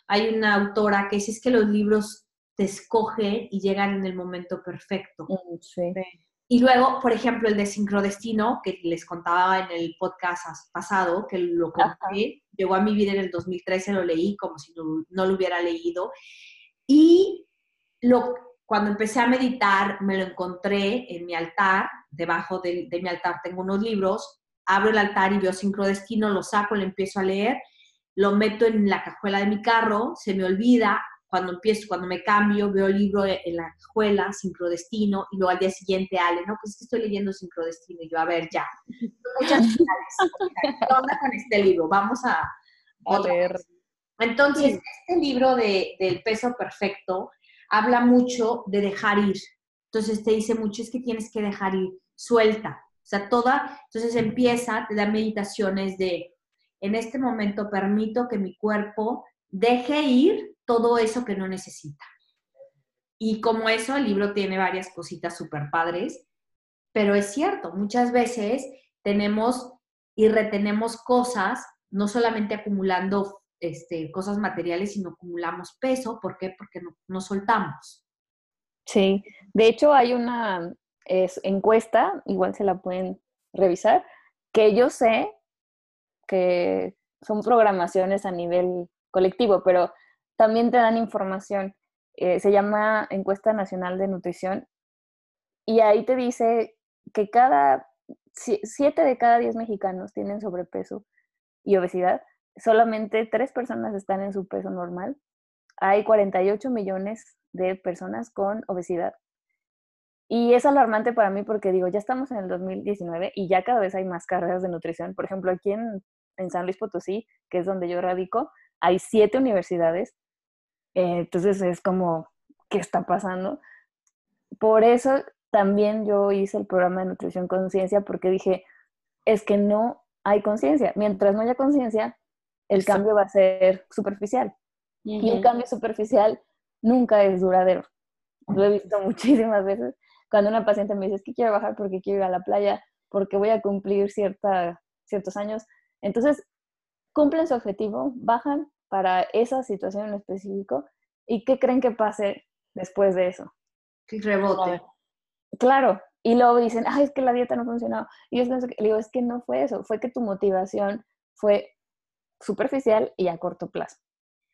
hay una autora que dice es que los libros te escogen y llegan en el momento perfecto. Mm, sí. Y luego, por ejemplo, el de Sincrodestino, que les contaba en el podcast pasado, que lo compré, llegó a mi vida en el 2013, lo leí como si no, lo hubiera leído. Y lo, cuando empecé a meditar, me lo encontré en mi altar, debajo de, de mi altar tengo unos libros, abro el altar y veo Sincrodestino, lo saco, lo empiezo a leer, lo meto en la cajuela de mi carro, se me olvida, cuando empiezo, cuando me cambio, veo el libro en la escuela, Sincrodestino, y luego al día siguiente, Ale, no, pues es que estoy leyendo Sincrodestino, y yo, a ver, ya. Muchas ¿Qué onda con este libro? Vamos a, a ver. Entonces, este libro de, del peso perfecto habla mucho de dejar ir. Entonces, te dice mucho, es que tienes que dejar ir, suelta. O sea, toda, entonces empieza, te da meditaciones de, en este momento permito que mi cuerpo deje ir todo eso que no necesita. Y como eso, el libro tiene varias cositas súper padres, pero es cierto, muchas veces tenemos y retenemos cosas, no solamente acumulando este, cosas materiales, sino acumulamos peso. ¿Por qué? Porque no, soltamos. Sí, de hecho hay una encuesta, igual se la pueden revisar, que yo sé que son programaciones a nivel colectivo, pero también te dan información. Eh, se llama Encuesta Nacional de Nutrición y ahí te dice que cada siete de cada diez mexicanos tienen sobrepeso y obesidad. Solamente tres personas están en su peso normal. Hay 48 millones de personas con obesidad. Y es alarmante para mí porque digo, ya estamos en el 2019 y ya cada vez hay más carreras de nutrición. Por ejemplo, aquí en, en San Luis Potosí, que es donde yo radico, hay siete universidades. Eh, entonces es como, ¿qué está pasando? Por eso también yo hice el programa de nutrición conciencia porque dije, es que no hay conciencia. Mientras no haya conciencia, el cambio va a ser superficial. Y un cambio superficial nunca es duradero. Lo he visto muchísimas veces. Cuando una paciente me dice, es que quiero bajar porque quiero ir a la playa, porque voy a cumplir cierta, ciertos años. Entonces, cumplen su objetivo, bajan para esa situación en específico. ¿Y qué creen que pase después de eso? Rebote. Claro, y luego dicen, ay, es que la dieta no funcionó. Y yo le digo, es que no fue eso, fue que tu motivación fue superficial y a corto plazo.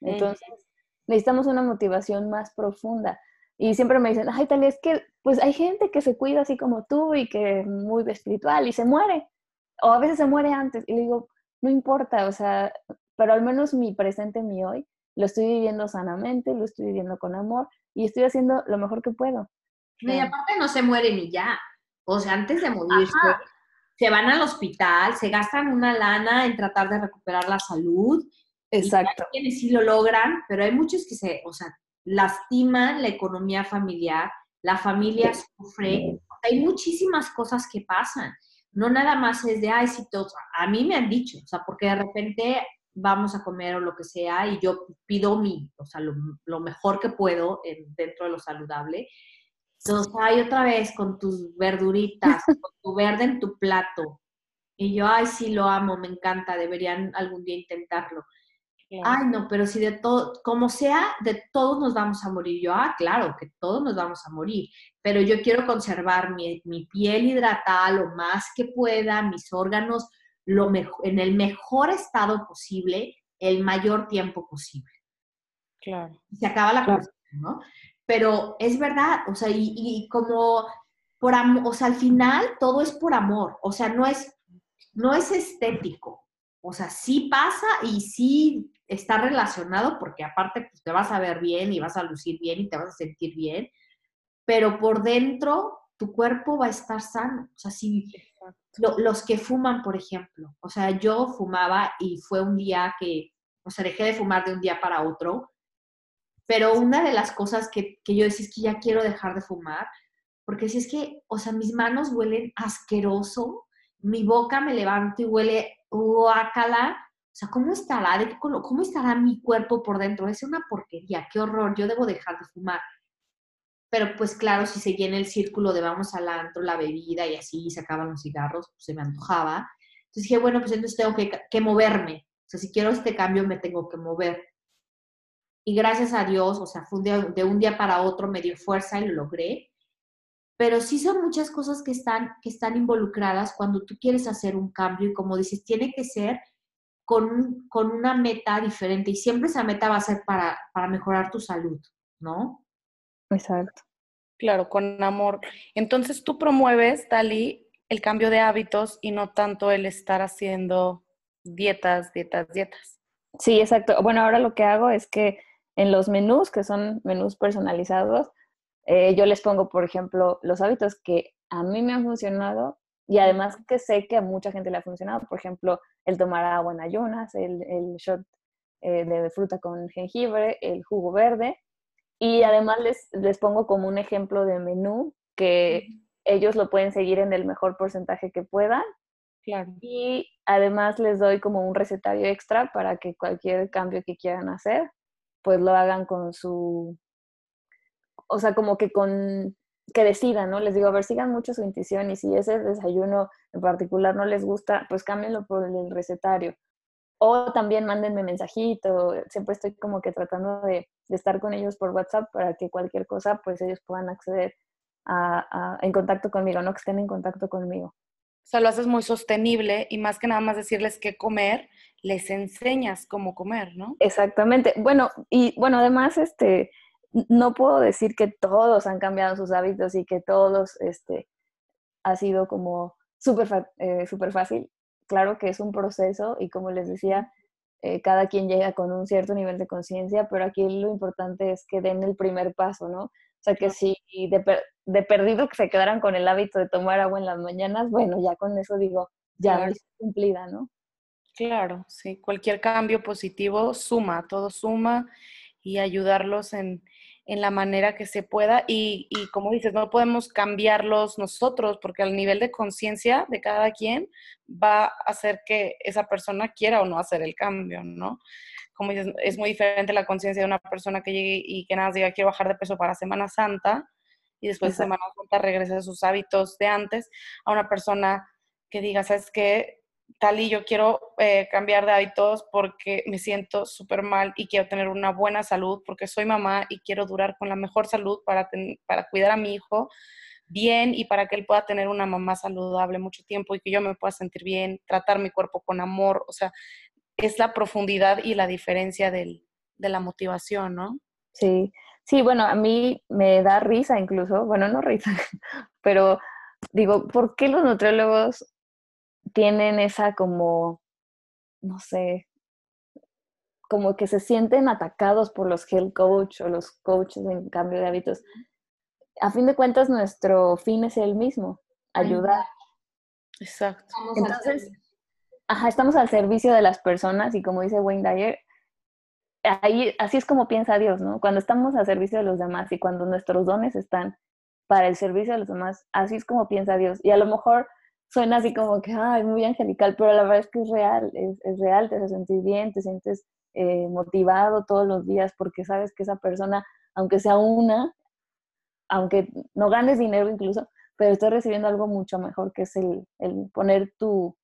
Entonces, necesitamos una motivación más profunda. Y siempre me dicen, ay, tal es que, pues hay gente que se cuida así como tú y que es muy espiritual y se muere. O a veces se muere antes. Y le digo, no importa, o sea, pero al menos mi presente, mi hoy, lo estoy viviendo sanamente, lo estoy viviendo con amor y estoy haciendo lo mejor que puedo. Y aparte no se mueren y ya. O sea, antes de morirse, se van al hospital, se gastan una lana en tratar de recuperar la salud. Exacto. hay quienes sí lo logran, pero hay muchos que se, o sea, lastiman la economía familiar, la familia sufre. Hay muchísimas cosas que pasan. No nada más es de, ay, sí, todos. A mí me han dicho, o sea, porque de repente vamos a comer o lo que sea y yo pido mi, o sea, lo, mejor que puedo dentro de lo saludable entonces, ay, otra vez con tus verduritas, con tu verde en tu plato. Y yo, ay, sí, lo amo, me encanta, deberían algún día intentarlo. Ay, no, pero si de todo, como sea, de todos nos vamos a morir. Yo, ah, claro, que todos nos vamos a morir, pero yo quiero conservar mi, mi piel hidratada lo más que pueda, mis órganos lo en el mejor estado posible, el mayor tiempo posible. Claro. se acaba la cosa, ¿no? pero es verdad, o sea, y, como por o sea, al final todo es por amor, o sea, no es, no es estético, o sea, sí pasa y sí está relacionado porque aparte pues, te vas a ver bien y vas a lucir bien y te vas a sentir bien, pero por dentro tu cuerpo va a estar sano, o sea, si los que fuman, por ejemplo, o sea, yo fumaba y fue un día que, o sea, dejé de fumar de un día para otro, pero una de las cosas que, que yo decía es que ya quiero dejar de fumar, porque si es que, o sea, mis manos huelen asqueroso, mi boca me levanto y huele guacala, o sea, ¿cómo estará? ¿Cómo estará mi cuerpo por dentro? Es una porquería, qué horror, yo debo dejar de fumar. Pero pues claro, si seguía el círculo de vamos al antro, la bebida y así, se acaban los cigarros, pues se me antojaba. Entonces dije, bueno, pues entonces tengo que, moverme. O sea, si quiero este cambio, me tengo que mover y gracias a Dios, o sea, fue de un día para otro, me dio fuerza y lo logré. Pero sí son muchas cosas que están, que están involucradas cuando tú quieres hacer un cambio y como dices, tiene que ser con, con una meta diferente y siempre esa meta va a ser para, para mejorar tu salud, ¿no? Exacto. Claro, con amor. Entonces tú promueves, Dali, el cambio de hábitos y no tanto el estar haciendo dietas, dietas, dietas. Sí, exacto. Bueno, ahora lo que hago es que en los menús, que son menús personalizados, eh, yo les pongo, por ejemplo, los hábitos que a mí me han funcionado y además que sé que a mucha gente le ha funcionado. Por ejemplo, el tomar agua en ayunas, el, el shot eh, de fruta con jengibre, el jugo verde. Y además les, les pongo como un ejemplo de menú que ellos lo pueden seguir en el mejor porcentaje que puedan. Claro. Y además les doy como un recetario extra para que cualquier cambio que quieran hacer, pues lo hagan con su, o sea, como que con, que decidan, ¿no? Les digo, a ver, sigan mucho su intuición y si ese desayuno en particular no les gusta, pues cámbienlo por el recetario. O también mándenme mensajito, siempre estoy como que tratando de, estar con ellos por WhatsApp para que cualquier cosa, pues ellos puedan acceder a, en contacto conmigo, no que estén en contacto conmigo. O sea, lo haces muy sostenible y más que nada más decirles qué comer, les enseñas cómo comer, ¿no? Exactamente. Bueno, y bueno, además, este, no puedo decir que todos han cambiado sus hábitos y que todos, este, ha sido como súper eh, super fácil. Claro que es un proceso y como les decía, eh, cada quien llega con un cierto nivel de conciencia, pero aquí lo importante es que den el primer paso, ¿no? O sea, que si de, de, perdido que se quedaran con el hábito de tomar agua en las mañanas, bueno, ya con eso digo, ya es cumplida, ¿no? Claro, sí, cualquier cambio positivo suma, todo suma y ayudarlos en, en la manera que se pueda y, y, como dices, no podemos cambiarlos nosotros porque al nivel de conciencia de cada quien va a hacer que esa persona quiera o no hacer el cambio, ¿no? Como dices, es muy diferente la conciencia de una persona que llegue y que nada diga quiero bajar de peso para Semana Santa y después de Semana Santa regresa a sus hábitos de antes a una persona que diga, ¿sabes qué? Tal y yo quiero eh, cambiar de hábitos porque me siento súper mal y quiero tener una buena salud porque soy mamá y quiero durar con la mejor salud para, para cuidar a mi hijo bien y para que él pueda tener una mamá saludable mucho tiempo y que yo me pueda sentir bien, tratar mi cuerpo con amor, o sea, es la profundidad y la diferencia del, de la motivación, ¿no? Sí, sí, bueno, a mí me da risa incluso, bueno, no risa, pero digo, ¿por qué los nutriólogos tienen esa como, no sé, como que se sienten atacados por los health coach o los coaches en cambio de hábitos. A fin de cuentas, nuestro fin es el mismo, ayudar. Exacto. Entonces, ajá, estamos al servicio de las personas y como dice Wayne Dyer, ahí, así es como piensa Dios, ¿no? Cuando estamos al servicio de los demás y cuando nuestros dones están para el servicio de los demás, así es como piensa Dios. Y a lo mejor suena así como que, ay, muy angelical, pero la verdad es que es real, es, real, te sentir bien, te sientes eh, motivado todos los días porque sabes que esa persona, aunque sea una, aunque no ganes dinero incluso, pero estás recibiendo algo mucho mejor que es el, el poner tu,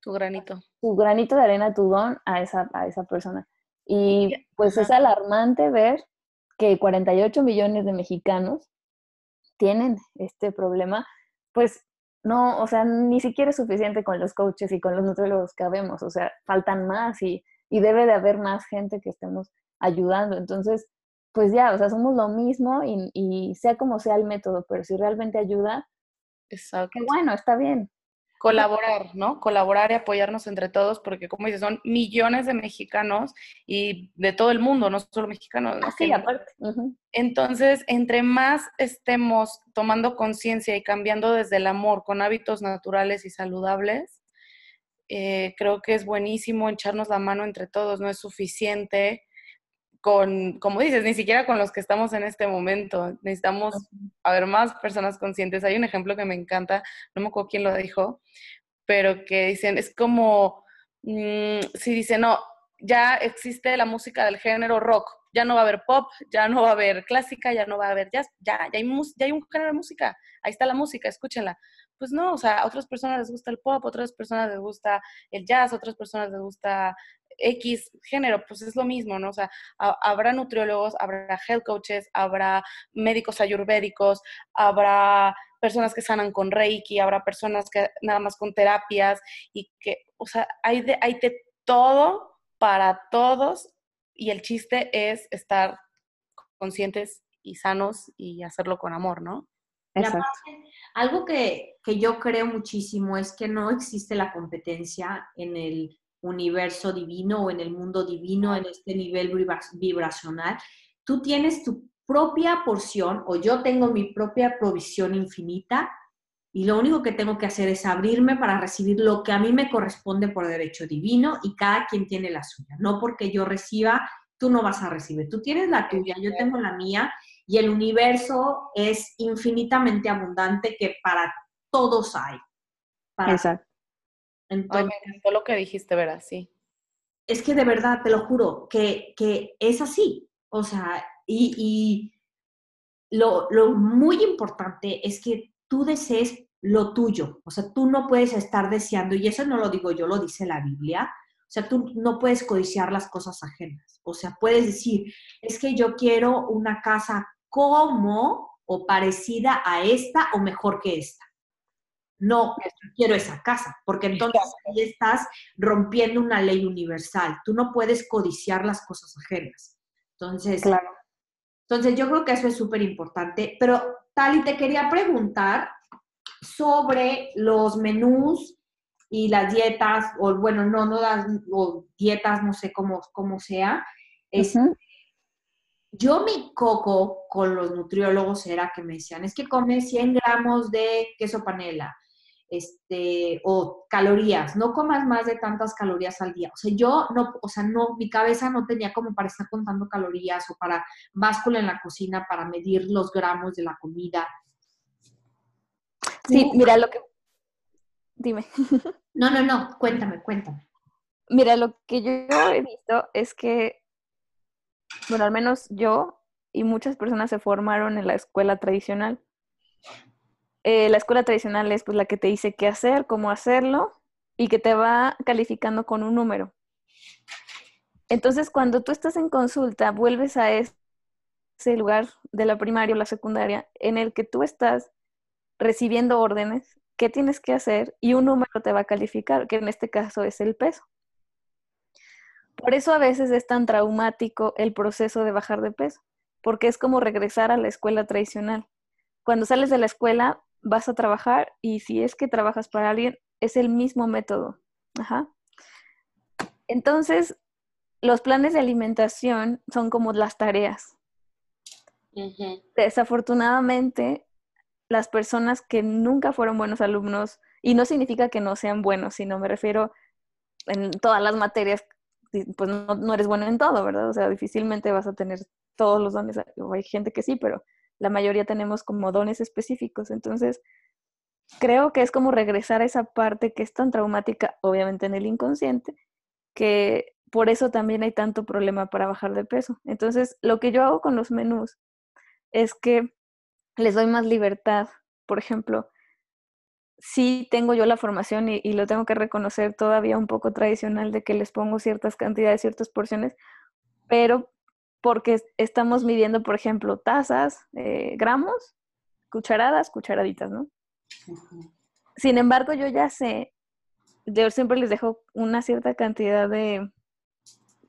tu granito. Tu granito de arena, tu don a esa, a esa persona. Y pues es alarmante ver que 48 millones de mexicanos tienen este problema, pues no, o sea, ni siquiera es suficiente con los coaches y con los nutriólogos que habemos, o sea, faltan más y, y debe de haber más gente que estemos ayudando. Entonces, pues ya, o sea, somos lo mismo y, y sea como sea el método, pero si realmente ayuda, Exacto. que bueno, está bien colaborar, ¿no? Colaborar y apoyarnos entre todos, porque como dices, son millones de mexicanos y de todo el mundo, no solo mexicanos. ¿no? Sí, aparte. Entonces, entre más estemos tomando conciencia y cambiando desde el amor con hábitos naturales y saludables, eh, creo que es buenísimo echarnos la mano entre todos, no es suficiente con, como dices, ni siquiera con los que estamos en este momento. Necesitamos haber más personas conscientes. Hay un ejemplo que me encanta, no me acuerdo quién lo dijo, pero que dicen, es como, mm, si dicen, no, ya existe la música del género rock, ya no va a haber pop, ya no va a haber clásica, ya no va a haber jazz, ya, ya, hay, ya hay un género de música, ahí está la música, escúchenla. Pues no, o sea, a otras personas les gusta el pop, a otras personas les gusta el jazz, a otras personas les gusta X género, pues es lo mismo, ¿no? O sea, habrá nutriólogos, habrá health coaches, habrá médicos ayurvédicos, habrá personas que sanan con Reiki, habrá personas que nada más con terapias y que, o sea, hay de, hay de todo para todos y el chiste es estar conscientes y sanos y hacerlo con amor, ¿no? Exacto. algo que, que yo creo muchísimo es que no existe la competencia en el universo divino o en el mundo divino, en este nivel vibracional, tú tienes tu propia porción o yo tengo mi propia provisión infinita y lo único que tengo que hacer es abrirme para recibir lo que a mí me corresponde por derecho divino y cada quien tiene la suya. No porque yo reciba, tú no vas a recibir. Tú tienes la tuya, yo tengo la mía y el universo es infinitamente abundante que para todos hay. Exacto. Entonces, Ay, lo que dijiste. Sí. Es que de verdad, te lo juro, que, que es así. O sea, y, y lo, lo, muy importante es que tú desees lo tuyo. O sea, tú no puedes estar deseando, y eso no lo digo yo, lo dice la Biblia. O sea, tú no puedes codiciar las cosas ajenas. O sea, puedes decir, es que yo quiero una casa como o parecida a esta o mejor que esta. No quiero esa casa, porque entonces ahí estás rompiendo una ley universal. Tú no puedes codiciar las cosas ajenas. Entonces, claro. entonces yo creo que eso es súper importante. Pero, Tali, te quería preguntar sobre los menús y las dietas, o bueno, no, no las o dietas, no sé cómo, cómo sea. Es, Yo mi coco con los nutriólogos era que me decían, es que come 100 gramos de queso panela, este, o calorías, no comas más de tantas calorías al día. O sea, yo no, o sea, no, mi cabeza no tenía como para estar contando calorías o para báscula en la cocina para medir los gramos de la comida. Sí, mira lo que... Dime. No, no, no, cuéntame, cuéntame. Mira, lo que yo he visto es que, bueno, al menos yo y muchas personas se formaron en la escuela tradicional. Eh, la escuela tradicional es pues la que te dice qué hacer, cómo hacerlo y que te va calificando con un número. Entonces, cuando tú estás en consulta, vuelves a ese lugar de la primaria o la secundaria en el que tú estás recibiendo órdenes qué tienes que hacer y un número te va a calificar, que en este caso es el peso. Por eso a veces es tan traumático el proceso de bajar de peso, porque es como regresar a la escuela tradicional. Cuando sales de la escuela vas a trabajar y si es que trabajas para alguien, es el mismo método. Entonces, los planes de alimentación son como las tareas. Desafortunadamente, las personas que nunca fueron buenos alumnos, y no significa que no sean buenos, sino me refiero en todas las materias, pues no, eres bueno en todo, ¿verdad? O sea, difícilmente vas a tener todos los dones. Hay gente que sí, pero la mayoría tenemos como dones específicos. Entonces, creo que es como regresar a esa parte que es tan traumática, obviamente en el inconsciente, que por eso también hay tanto problema para bajar de peso. Entonces, lo que yo hago con los menús es que les doy más libertad. Por ejemplo, sí tengo yo la formación y, lo tengo que reconocer todavía un poco tradicional de que les pongo ciertas cantidades, ciertas porciones, pero porque estamos midiendo, por ejemplo, tazas, eh, gramos, cucharadas, cucharaditas, ¿no? Sin embargo, yo ya sé, yo siempre les dejo una cierta cantidad de,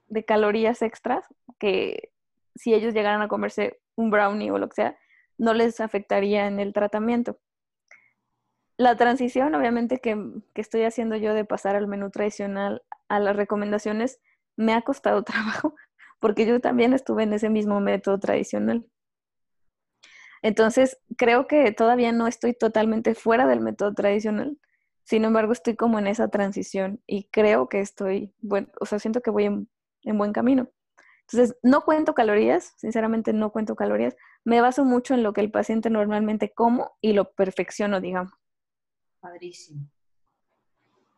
de calorías extras que si ellos llegaran a comerse un brownie o lo que sea, no les afectaría en el tratamiento. La transición, obviamente, que, estoy haciendo yo de pasar al menú tradicional a las recomendaciones, me ha costado trabajo, porque yo también estuve en ese mismo método tradicional. Entonces, creo que todavía no estoy totalmente fuera del método tradicional, sin embargo, estoy como en esa transición y creo que estoy, bueno, o sea, siento que voy en buen camino. Entonces, no cuento calorías, sinceramente no cuento calorías, me baso mucho en lo que el paciente normalmente como y lo perfecciono, digamos. Padrísimo.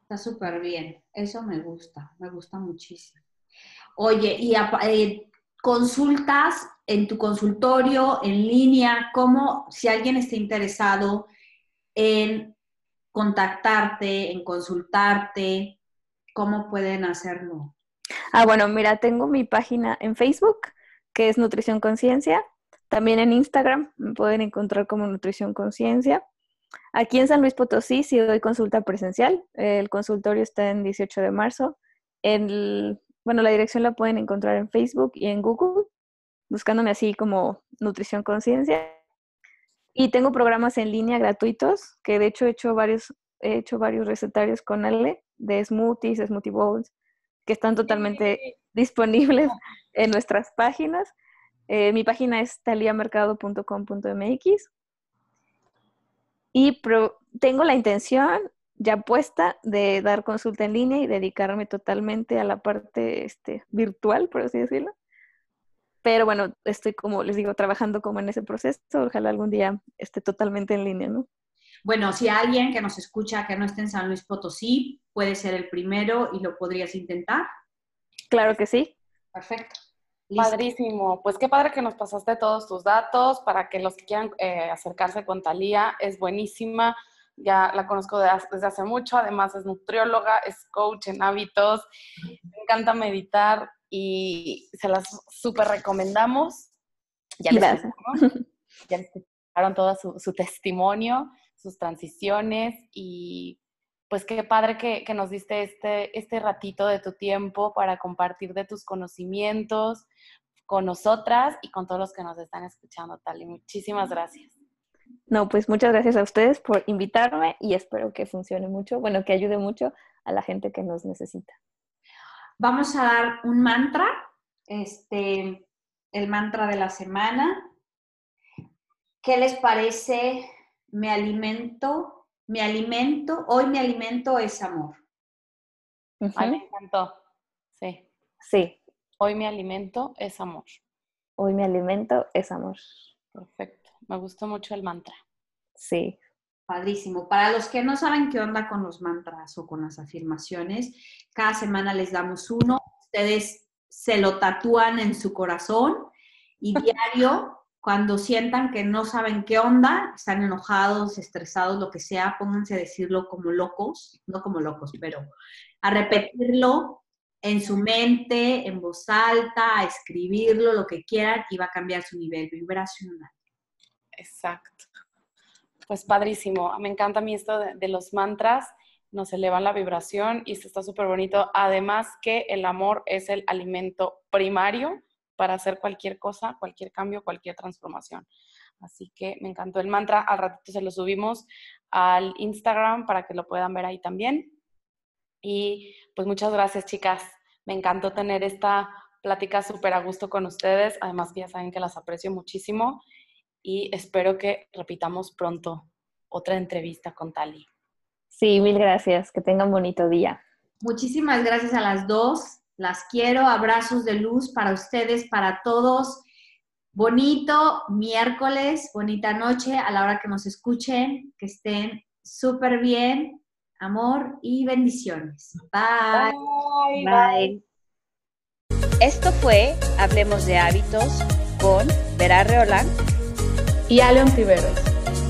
Está súper bien, eso me gusta, me gusta muchísimo. Oye, y eh, consultas en tu consultorio, en línea, ¿cómo, si alguien está interesado en contactarte, en consultarte, cómo pueden hacerlo? Ah, bueno, mira, tengo mi página en Facebook, que es Nutrición Conciencia. También en Instagram me pueden encontrar como Nutrición Conciencia. Aquí en San Luis Potosí sí doy consulta presencial. El consultorio está en 18 de marzo. Bueno, la dirección la pueden encontrar en Facebook y en Google, buscándome así como Nutrición Conciencia. Y tengo programas en línea gratuitos, que de hecho he hecho varios, he hecho varios recetarios con Ale de smoothies, smoothie bowls, que están totalmente disponibles en nuestras páginas. Eh, mi página es taliamercado.com.mx y tengo la intención ya puesta de dar consulta en línea y dedicarme totalmente a la parte este, virtual, por así decirlo. Pero bueno, estoy como les digo, trabajando como en ese proceso. Ojalá algún día esté totalmente en línea, ¿no? Bueno, si alguien que nos escucha que no esté en San Luis Potosí, puede ser el primero y lo podrías intentar. Claro que sí. Perfecto. Padrísimo. Pues qué padre que nos pasaste todos tus datos para que los que quieran eh, acercarse con Talía. Es buenísima. Ya la conozco desde hace mucho. Además es nutrióloga, es coach en hábitos. Me encanta meditar y se las súper recomendamos. Ya les, ya les escucharon todo su, su testimonio sus transiciones y pues qué padre que, nos diste este, este ratito de tu tiempo para compartir de tus conocimientos con nosotras y con todos los que nos están escuchando, Tali. Muchísimas gracias. No, pues muchas gracias a ustedes por invitarme y espero que funcione mucho, bueno, que ayude mucho a la gente que nos necesita. Vamos a dar un mantra, este, el mantra de la semana. ¿Qué les parece? Me alimento, me alimento, hoy mi alimento es amor. me encantó. Sí. Sí. Hoy mi alimento es amor. Hoy mi alimento es amor. Perfecto. Me gustó mucho el mantra. Sí. Padrísimo. Para los que no saben qué onda con los mantras o con las afirmaciones, cada semana les damos uno. Ustedes se lo tatúan en su corazón y diario, cuando sientan que no saben qué onda, están enojados, estresados, lo que sea, pónganse a decirlo como locos, no como locos, pero a repetirlo en su mente, en voz alta, a escribirlo, lo que quieran, y va a cambiar su nivel vibracional. Exacto. Pues padrísimo. Me encanta a mí esto de, los mantras. Nos elevan la vibración y esto está súper bonito. Además que el amor es el alimento primario para hacer cualquier cosa, cualquier cambio, cualquier transformación. Así que me encantó el mantra. Al ratito se lo subimos al Instagram para que lo puedan ver ahí también. Y pues muchas gracias, chicas. Me encantó tener esta plática súper a gusto con ustedes. Además que ya saben que las aprecio muchísimo y espero que repitamos pronto otra entrevista con Tali. Sí, mil gracias. Que tengan bonito día. Muchísimas gracias a las dos. Las quiero. Abrazos de luz para ustedes, para todos. Bonito miércoles, bonita noche a la hora que nos escuchen. Que estén súper bien. Amor y bendiciones. Bye. Bye. Esto fue Hablemos de Hábitos con Vera Reolán y Aleon Tiberos.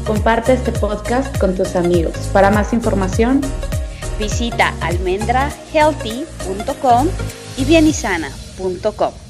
Comparte este podcast con tus amigos. Para más información, visita almendrahealthy.com y bienisana.com.